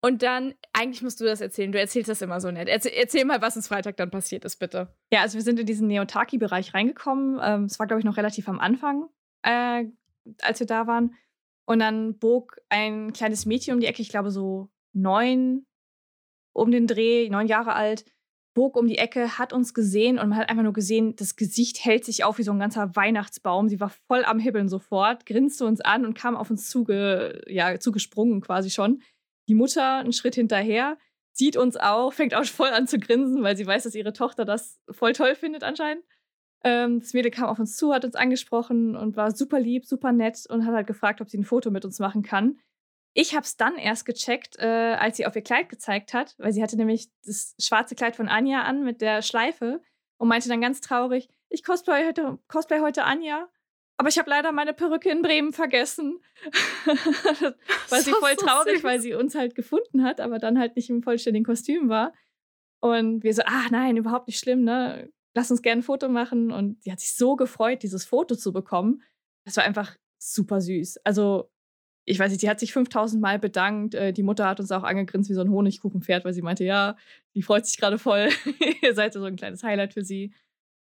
Und dann, eigentlich musst du das erzählen. Du erzählst das immer so nett. Erzähl, erzähl mal, was uns Freitag dann passiert ist, bitte. Ja, also wir sind in diesen Neotaki-Bereich reingekommen. Ähm, es war, glaube ich, noch relativ am Anfang, äh, als wir da waren. Und dann bog ein kleines Mädchen um die Ecke, ich glaube so neun um den Dreh, neun Jahre alt, bog um die Ecke, hat uns gesehen und man hat einfach nur gesehen, das Gesicht hält sich auf wie so ein ganzer Weihnachtsbaum. Sie war voll am Hibbeln sofort, grinste uns an und kam auf uns zuge, ja, zugesprungen quasi schon. Die Mutter einen Schritt hinterher, sieht uns auch, fängt auch voll an zu grinsen, weil sie weiß, dass ihre Tochter das voll toll findet anscheinend. Ähm, das Mädel kam auf uns zu, hat uns angesprochen und war super lieb, super nett und hat halt gefragt, ob sie ein Foto mit uns machen kann. Ich habe es dann erst gecheckt, äh, als sie auf ihr Kleid gezeigt hat, weil sie hatte nämlich das schwarze Kleid von Anja an mit der Schleife und meinte dann ganz traurig, ich cosplay heute, cosplay heute Anja, aber ich habe leider meine Perücke in Bremen vergessen. war sie voll traurig, weil sie uns halt gefunden hat, aber dann halt nicht im vollständigen Kostüm war. Und wir so, ach nein, überhaupt nicht schlimm, ne? Lass uns gerne ein Foto machen. Und sie hat sich so gefreut, dieses Foto zu bekommen. Das war einfach super süß. Also ich weiß nicht, die hat sich 5000 Mal bedankt. Äh, die Mutter hat uns auch angegrinst wie so ein Honigkuchenpferd, weil sie meinte, ja, die freut sich gerade voll. Ihr seid so ein kleines Highlight für sie.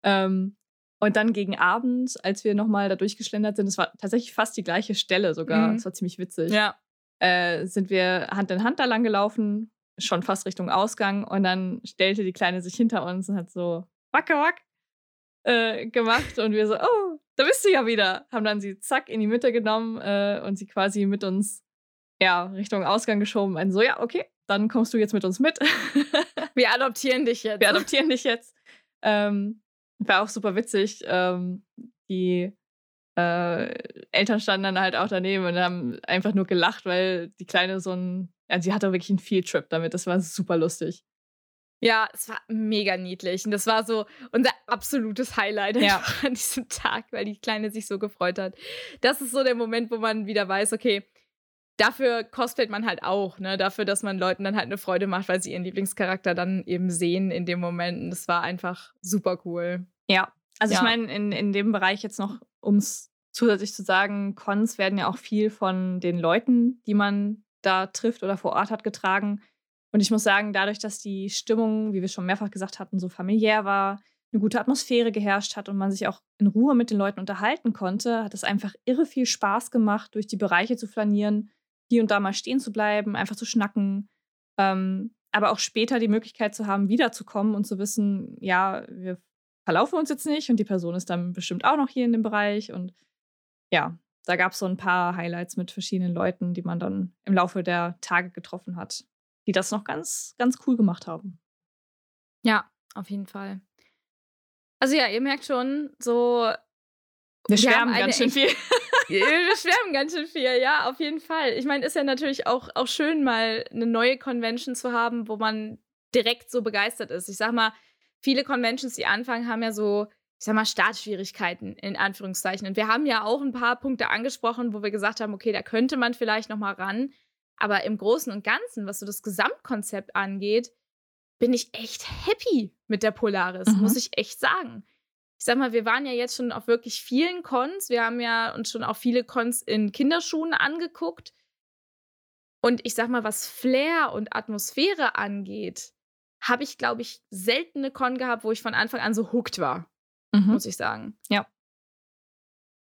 Ähm, und dann gegen Abend, als wir nochmal da durchgeschlendert sind, es war tatsächlich fast die gleiche Stelle sogar, es mhm. war ziemlich witzig. Ja. Äh, sind wir Hand in Hand da lang gelaufen, schon fast Richtung Ausgang. Und dann stellte die Kleine sich hinter uns und hat so Wacke Wack äh, gemacht. Und wir so, oh, da bist du ja wieder. Haben dann sie zack in die Mitte genommen äh, und sie quasi mit uns ja, Richtung Ausgang geschoben. Und so, ja, okay, dann kommst du jetzt mit uns mit. Wir adoptieren dich jetzt. Wir adoptieren dich jetzt. Ähm, war auch super witzig. Ähm, die äh, Eltern standen dann halt auch daneben und haben einfach nur gelacht, weil die Kleine so ein, ja, sie hatte wirklich einen Fieldtrip damit. Das war super lustig. Ja, es war mega niedlich. Und das war so unser absolutes Highlight ja. an diesem Tag, weil die Kleine sich so gefreut hat. Das ist so der Moment, wo man wieder weiß, okay, dafür cosplayt man halt auch, ne? Dafür, dass man Leuten dann halt eine Freude macht, weil sie ihren Lieblingscharakter dann eben sehen in dem Moment. Und das war einfach super cool. Ja, also ja. ich meine, in, in dem Bereich jetzt noch, um es zusätzlich zu sagen, Cons werden ja auch viel von den Leuten, die man da trifft oder vor Ort hat, getragen. Und ich muss sagen, dadurch, dass die Stimmung, wie wir schon mehrfach gesagt hatten, so familiär war, eine gute Atmosphäre geherrscht hat und man sich auch in Ruhe mit den Leuten unterhalten konnte, hat es einfach irre viel Spaß gemacht, durch die Bereiche zu flanieren, hier und da mal stehen zu bleiben, einfach zu schnacken. Ähm, aber auch später die Möglichkeit zu haben, wiederzukommen und zu wissen, ja, wir verlaufen uns jetzt nicht und die Person ist dann bestimmt auch noch hier in dem Bereich. Und ja, da gab es so ein paar Highlights mit verschiedenen Leuten, die man dann im Laufe der Tage getroffen hat die das noch ganz, ganz cool gemacht haben. Ja, auf jeden Fall. Also ja, ihr merkt schon, so. Wir schwärmen ganz schön viel. wir schwärmen ganz schön viel, ja, auf jeden Fall. Ich meine, ist ja natürlich auch, auch schön, mal eine neue Convention zu haben, wo man direkt so begeistert ist. Ich sag mal, viele Conventions, die anfangen, haben ja so, ich sag mal, Startschwierigkeiten in Anführungszeichen. Und wir haben ja auch ein paar Punkte angesprochen, wo wir gesagt haben, okay, da könnte man vielleicht noch mal ran. Aber im Großen und Ganzen, was so das Gesamtkonzept angeht, bin ich echt happy mit der Polaris, mhm. muss ich echt sagen. Ich sag mal, wir waren ja jetzt schon auf wirklich vielen Cons. Wir haben ja uns schon auch viele Cons in Kinderschuhen angeguckt. Und ich sag mal, was Flair und Atmosphäre angeht, habe ich, glaube ich, selten eine Con gehabt, wo ich von Anfang an so hooked war, mhm. muss ich sagen. Ja.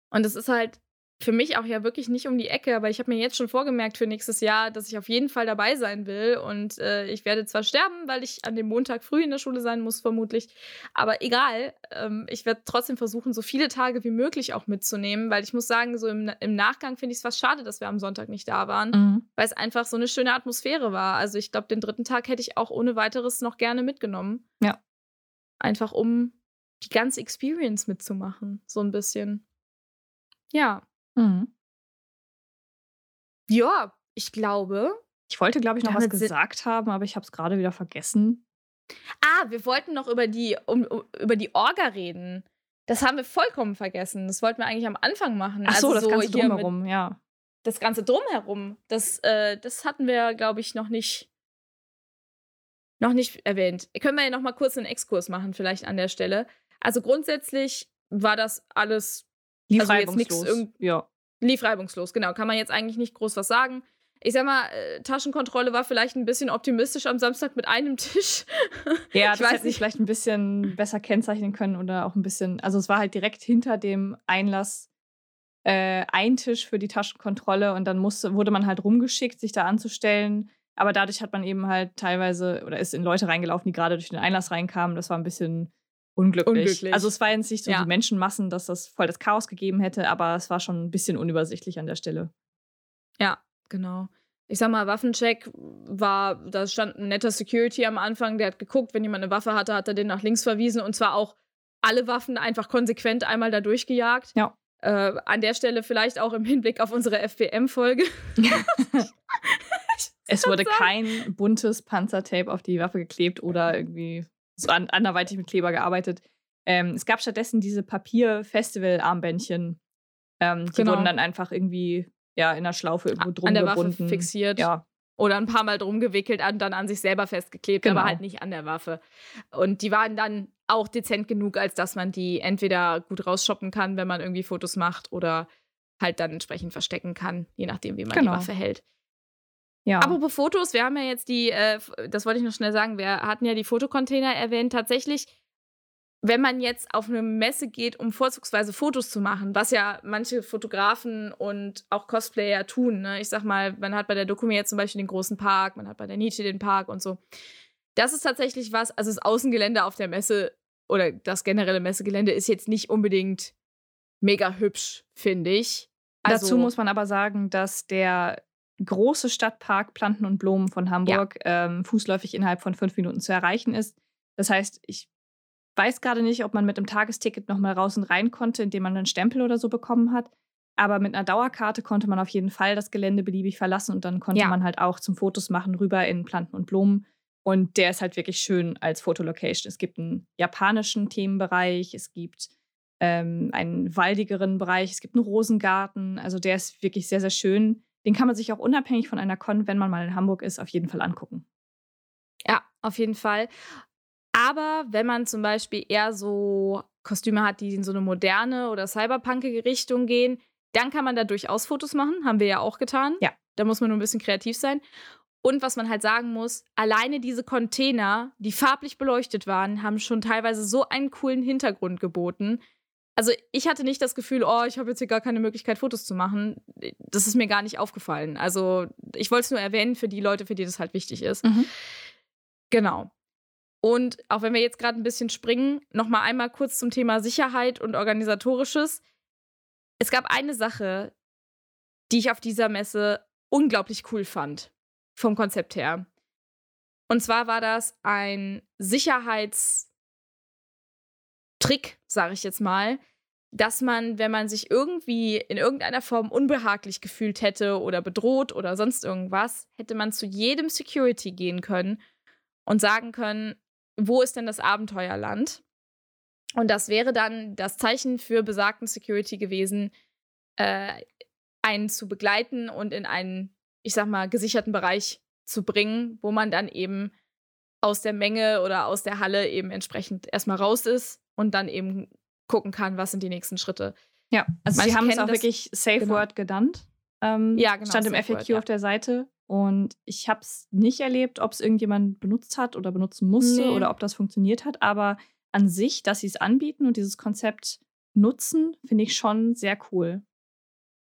Und es ist halt für mich auch ja wirklich nicht um die Ecke, aber ich habe mir jetzt schon vorgemerkt für nächstes Jahr, dass ich auf jeden Fall dabei sein will. Und äh, ich werde zwar sterben, weil ich an dem Montag früh in der Schule sein muss, vermutlich. Aber egal, ähm, ich werde trotzdem versuchen, so viele Tage wie möglich auch mitzunehmen, weil ich muss sagen, so im, im Nachgang finde ich es fast schade, dass wir am Sonntag nicht da waren, mhm. weil es einfach so eine schöne Atmosphäre war. Also ich glaube, den dritten Tag hätte ich auch ohne weiteres noch gerne mitgenommen. Ja. Einfach um die ganze Experience mitzumachen, so ein bisschen. Ja. Mhm. Ja, ich glaube. Ich wollte, glaube ich, noch was gesagt haben, aber ich habe es gerade wieder vergessen. Ah, wir wollten noch über die, um, um, über die Orga reden. Das haben wir vollkommen vergessen. Das wollten wir eigentlich am Anfang machen. Ach so, also das so ganze Drumherum, ja. Das ganze Drumherum, das, äh, das hatten wir, glaube ich, noch nicht, noch nicht erwähnt. Können wir ja noch mal kurz einen Exkurs machen, vielleicht an der Stelle. Also grundsätzlich war das alles Lief also reibungslos. Jetzt ja. Lief reibungslos, genau. Kann man jetzt eigentlich nicht groß was sagen. Ich sag mal, äh, Taschenkontrolle war vielleicht ein bisschen optimistisch am Samstag mit einem Tisch. Ja, ich das hätte ich vielleicht ein bisschen besser kennzeichnen können oder auch ein bisschen. Also, es war halt direkt hinter dem Einlass äh, ein Tisch für die Taschenkontrolle und dann musste, wurde man halt rumgeschickt, sich da anzustellen. Aber dadurch hat man eben halt teilweise oder ist in Leute reingelaufen, die gerade durch den Einlass reinkamen. Das war ein bisschen unglücklich. unglücklich. Also es war jetzt nicht so ja. die Menschenmassen, dass das voll das Chaos gegeben hätte, aber es war schon ein bisschen unübersichtlich an der Stelle. Ja, genau. Ich sag mal, Waffencheck war, da stand ein netter Security am Anfang, der hat geguckt, wenn jemand eine Waffe hatte, hat er den nach links verwiesen und zwar auch alle Waffen einfach konsequent einmal da durchgejagt. Ja. Äh, an der Stelle vielleicht auch im Hinblick auf unsere FPM-Folge. es wurde kein buntes Panzertape auf die Waffe geklebt oder irgendwie so an, anderweitig mit Kleber gearbeitet. Ähm, es gab stattdessen diese Papier-Festival-Armbändchen. Ähm, die genau. wurden dann einfach irgendwie ja, in der Schlaufe irgendwo drum an der gebunden. Waffe fixiert. Ja. Oder ein paar Mal drum gewickelt und dann an sich selber festgeklebt, genau. aber halt nicht an der Waffe. Und die waren dann auch dezent genug, als dass man die entweder gut rausshoppen kann, wenn man irgendwie Fotos macht, oder halt dann entsprechend verstecken kann, je nachdem, wie man genau. die Waffe hält. Ja. Apropos Fotos, wir haben ja jetzt die, äh, das wollte ich noch schnell sagen, wir hatten ja die Fotocontainer erwähnt. Tatsächlich, wenn man jetzt auf eine Messe geht, um vorzugsweise Fotos zu machen, was ja manche Fotografen und auch Cosplayer tun, ne? ich sag mal, man hat bei der Dokumi jetzt zum Beispiel den großen Park, man hat bei der Nietzsche den Park und so. Das ist tatsächlich was, also das Außengelände auf der Messe oder das generelle Messegelände ist jetzt nicht unbedingt mega hübsch, finde ich. Also, Dazu muss man aber sagen, dass der große Stadtpark Planten und Blumen von Hamburg ja. ähm, fußläufig innerhalb von fünf Minuten zu erreichen ist. Das heißt, ich weiß gerade nicht, ob man mit einem Tagesticket nochmal raus und rein konnte, indem man einen Stempel oder so bekommen hat. Aber mit einer Dauerkarte konnte man auf jeden Fall das Gelände beliebig verlassen und dann konnte ja. man halt auch zum Fotos machen rüber in Planten und Blumen. Und der ist halt wirklich schön als Fotolocation. Es gibt einen japanischen Themenbereich, es gibt ähm, einen waldigeren Bereich, es gibt einen Rosengarten. Also der ist wirklich sehr, sehr schön. Den kann man sich auch unabhängig von einer Con, wenn man mal in Hamburg ist, auf jeden Fall angucken. Ja, auf jeden Fall. Aber wenn man zum Beispiel eher so Kostüme hat, die in so eine moderne oder cyberpunkige Richtung gehen, dann kann man da durchaus Fotos machen. Haben wir ja auch getan. Ja. Da muss man nur ein bisschen kreativ sein. Und was man halt sagen muss, alleine diese Container, die farblich beleuchtet waren, haben schon teilweise so einen coolen Hintergrund geboten. Also ich hatte nicht das Gefühl, oh, ich habe jetzt hier gar keine Möglichkeit, Fotos zu machen. Das ist mir gar nicht aufgefallen. Also ich wollte es nur erwähnen für die Leute, für die das halt wichtig ist. Mhm. Genau. Und auch wenn wir jetzt gerade ein bisschen springen, noch mal einmal kurz zum Thema Sicherheit und organisatorisches. Es gab eine Sache, die ich auf dieser Messe unglaublich cool fand vom Konzept her. Und zwar war das ein Sicherheitstrick, sage ich jetzt mal, dass man, wenn man sich irgendwie in irgendeiner Form unbehaglich gefühlt hätte oder bedroht oder sonst irgendwas, hätte man zu jedem Security gehen können und sagen können, wo ist denn das Abenteuerland? Und das wäre dann das Zeichen für besagten Security gewesen, äh, einen zu begleiten und in einen ich sag mal, gesicherten Bereich zu bringen, wo man dann eben aus der Menge oder aus der Halle eben entsprechend erstmal raus ist und dann eben gucken kann, was sind die nächsten Schritte. Ja, also Manche sie haben es auch wirklich Safe genau. Word genannt. Ähm, ja, genau. Stand im FAQ Word, ja. auf der Seite. Und ich habe es nicht erlebt, ob es irgendjemand benutzt hat oder benutzen musste nee. oder ob das funktioniert hat. Aber an sich, dass sie es anbieten und dieses Konzept nutzen, finde ich schon sehr cool.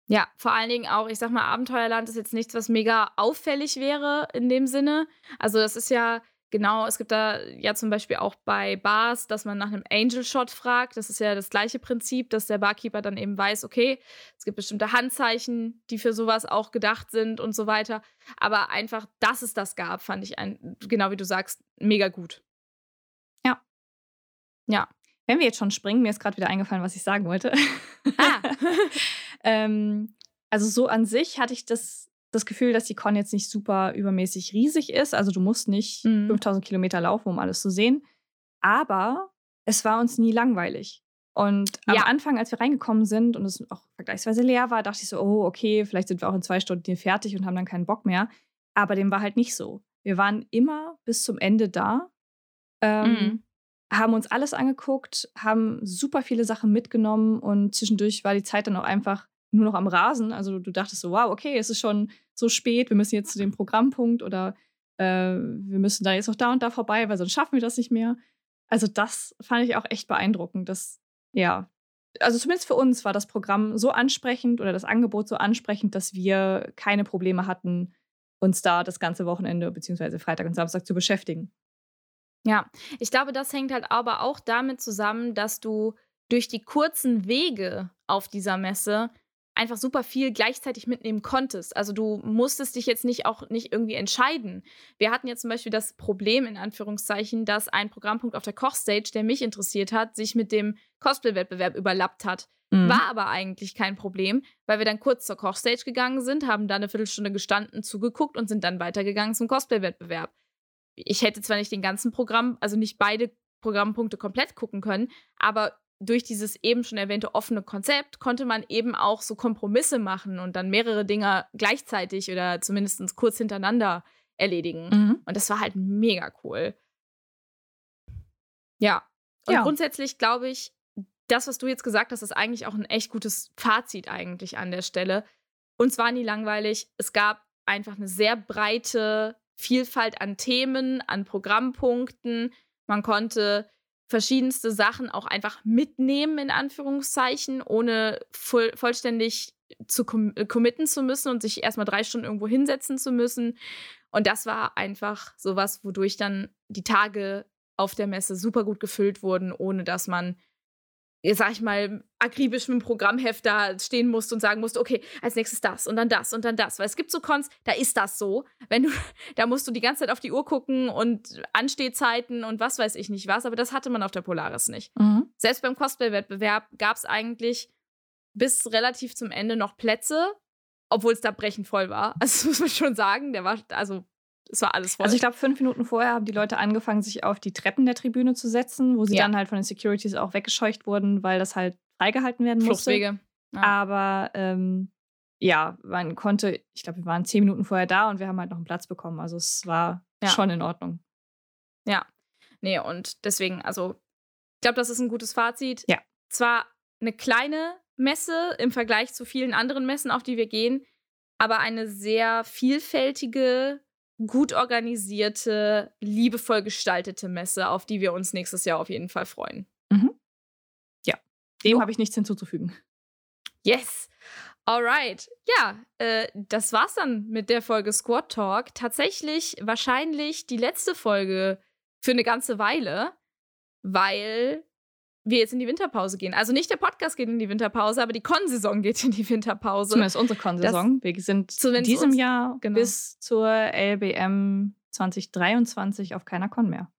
Ja, vor allen Dingen auch, ich sag mal, Abenteuerland ist jetzt nichts, was mega auffällig wäre in dem Sinne. Also, das ist ja genau, es gibt da ja zum Beispiel auch bei Bars, dass man nach einem Angel Shot fragt. Das ist ja das gleiche Prinzip, dass der Barkeeper dann eben weiß, okay, es gibt bestimmte Handzeichen, die für sowas auch gedacht sind und so weiter. Aber einfach, dass es das gab, fand ich, ein, genau wie du sagst, mega gut. Ja. Ja. Wenn wir jetzt schon springen, mir ist gerade wieder eingefallen, was ich sagen wollte. Ah. ähm, also so an sich hatte ich das, das Gefühl, dass die Con jetzt nicht super übermäßig riesig ist. Also du musst nicht mhm. 5000 Kilometer laufen, um alles zu sehen. Aber es war uns nie langweilig. Und am ja. Anfang, als wir reingekommen sind und es auch vergleichsweise leer war, dachte ich so, oh, okay, vielleicht sind wir auch in zwei Stunden hier fertig und haben dann keinen Bock mehr. Aber dem war halt nicht so. Wir waren immer bis zum Ende da. Ähm, mhm haben uns alles angeguckt, haben super viele Sachen mitgenommen und zwischendurch war die Zeit dann auch einfach nur noch am Rasen. Also du dachtest so, wow, okay, es ist schon so spät, wir müssen jetzt zu dem Programmpunkt oder äh, wir müssen da jetzt noch da und da vorbei, weil sonst schaffen wir das nicht mehr. Also das fand ich auch echt beeindruckend. dass, ja, also zumindest für uns war das Programm so ansprechend oder das Angebot so ansprechend, dass wir keine Probleme hatten, uns da das ganze Wochenende beziehungsweise Freitag und Samstag zu beschäftigen. Ja, ich glaube, das hängt halt aber auch damit zusammen, dass du durch die kurzen Wege auf dieser Messe einfach super viel gleichzeitig mitnehmen konntest. Also du musstest dich jetzt nicht auch nicht irgendwie entscheiden. Wir hatten jetzt zum Beispiel das Problem, in Anführungszeichen, dass ein Programmpunkt auf der Kochstage, der mich interessiert hat, sich mit dem Cosplay-Wettbewerb überlappt hat. Mhm. War aber eigentlich kein Problem, weil wir dann kurz zur Kochstage gegangen sind, haben da eine Viertelstunde gestanden, zugeguckt und sind dann weitergegangen zum Cosplay-Wettbewerb. Ich hätte zwar nicht den ganzen Programm, also nicht beide Programmpunkte komplett gucken können, aber durch dieses eben schon erwähnte offene Konzept konnte man eben auch so Kompromisse machen und dann mehrere Dinge gleichzeitig oder zumindest kurz hintereinander erledigen. Mhm. Und das war halt mega cool. Ja. Und ja. grundsätzlich glaube ich, das, was du jetzt gesagt hast, ist eigentlich auch ein echt gutes Fazit eigentlich an der Stelle. Und zwar nie langweilig. Es gab einfach eine sehr breite Vielfalt an Themen, an Programmpunkten. Man konnte verschiedenste Sachen auch einfach mitnehmen, in Anführungszeichen, ohne voll, vollständig zu com äh, committen zu müssen und sich erstmal drei Stunden irgendwo hinsetzen zu müssen. Und das war einfach sowas, wodurch dann die Tage auf der Messe super gut gefüllt wurden, ohne dass man sag ich mal, akribisch mit dem Programmheft da stehen musst und sagen musst, okay, als nächstes das und dann das und dann das. Weil es gibt so Cons, da ist das so. Wenn du, da musst du die ganze Zeit auf die Uhr gucken und Anstehzeiten und was weiß ich nicht was, aber das hatte man auf der Polaris nicht. Mhm. Selbst beim Cosplay-Wettbewerb gab es eigentlich bis relativ zum Ende noch Plätze, obwohl es da brechend voll war. Also das muss man schon sagen, der war, also es war alles voll. Also ich glaube, fünf Minuten vorher haben die Leute angefangen, sich auf die Treppen der Tribüne zu setzen, wo sie ja. dann halt von den Securities auch weggescheucht wurden, weil das halt freigehalten werden musste. Fluchtwege. Ja. Aber ähm, ja, man konnte, ich glaube, wir waren zehn Minuten vorher da und wir haben halt noch einen Platz bekommen. Also es war ja. schon in Ordnung. Ja. Nee, und deswegen, also, ich glaube, das ist ein gutes Fazit. Ja. Zwar eine kleine Messe im Vergleich zu vielen anderen Messen, auf die wir gehen, aber eine sehr vielfältige, gut organisierte, liebevoll gestaltete Messe, auf die wir uns nächstes Jahr auf jeden Fall freuen. Mhm. Ja, dem oh. habe ich nichts hinzuzufügen. Yes. Alright. Ja, äh, das war's dann mit der Folge Squad Talk. Tatsächlich wahrscheinlich die letzte Folge für eine ganze Weile, weil wir jetzt in die Winterpause gehen. Also nicht der Podcast geht in die Winterpause, aber die Con-Saison geht in die Winterpause. Zumindest unsere Con-Saison. Wir sind in diesem Jahr genau. bis zur LBM 2023 auf keiner Con mehr.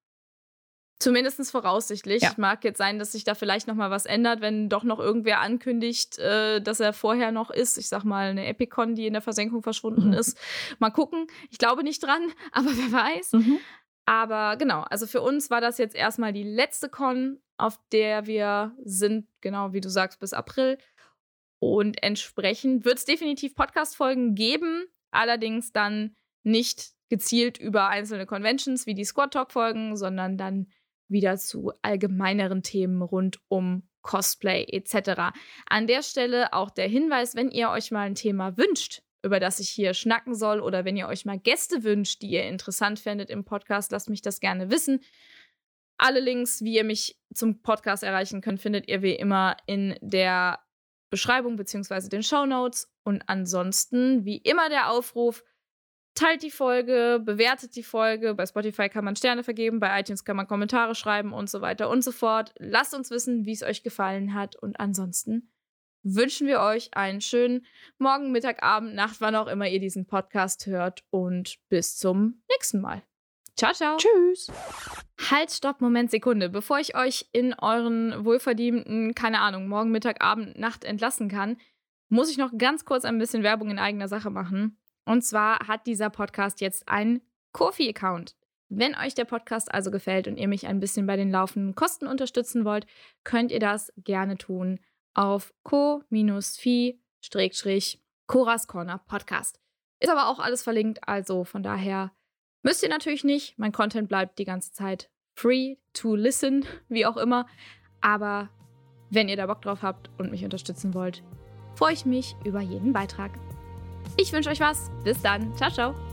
Zumindest voraussichtlich. Ja. Mag jetzt sein, dass sich da vielleicht noch mal was ändert, wenn doch noch irgendwer ankündigt, äh, dass er vorher noch ist. Ich sag mal, eine Epicon, die in der Versenkung verschwunden mhm. ist. Mal gucken. Ich glaube nicht dran, aber wer weiß. Mhm. Aber genau, also für uns war das jetzt erstmal die letzte Con, auf der wir sind, genau wie du sagst, bis April. Und entsprechend wird es definitiv Podcast-Folgen geben, allerdings dann nicht gezielt über einzelne Conventions wie die Squad Talk-Folgen, sondern dann wieder zu allgemeineren Themen rund um Cosplay etc. An der Stelle auch der Hinweis, wenn ihr euch mal ein Thema wünscht, über das ich hier schnacken soll. Oder wenn ihr euch mal Gäste wünscht, die ihr interessant findet im Podcast, lasst mich das gerne wissen. Alle Links, wie ihr mich zum Podcast erreichen könnt, findet ihr wie immer in der Beschreibung bzw. den Show Notes. Und ansonsten, wie immer, der Aufruf: teilt die Folge, bewertet die Folge. Bei Spotify kann man Sterne vergeben, bei iTunes kann man Kommentare schreiben und so weiter und so fort. Lasst uns wissen, wie es euch gefallen hat. Und ansonsten wünschen wir euch einen schönen Morgen, Mittag, Abend, Nacht, wann auch immer ihr diesen Podcast hört und bis zum nächsten Mal. Ciao, ciao. Tschüss. Halt, stopp, Moment, Sekunde. Bevor ich euch in euren wohlverdienten, keine Ahnung, Morgen, Mittag, Abend, Nacht entlassen kann, muss ich noch ganz kurz ein bisschen Werbung in eigener Sache machen. Und zwar hat dieser Podcast jetzt einen Kofi-Account. Wenn euch der Podcast also gefällt und ihr mich ein bisschen bei den laufenden Kosten unterstützen wollt, könnt ihr das gerne tun auf co-fi-coras Corner Podcast. Ist aber auch alles verlinkt, also von daher müsst ihr natürlich nicht. Mein Content bleibt die ganze Zeit free to listen, wie auch immer. Aber wenn ihr da Bock drauf habt und mich unterstützen wollt, freue ich mich über jeden Beitrag. Ich wünsche euch was. Bis dann. Ciao, ciao.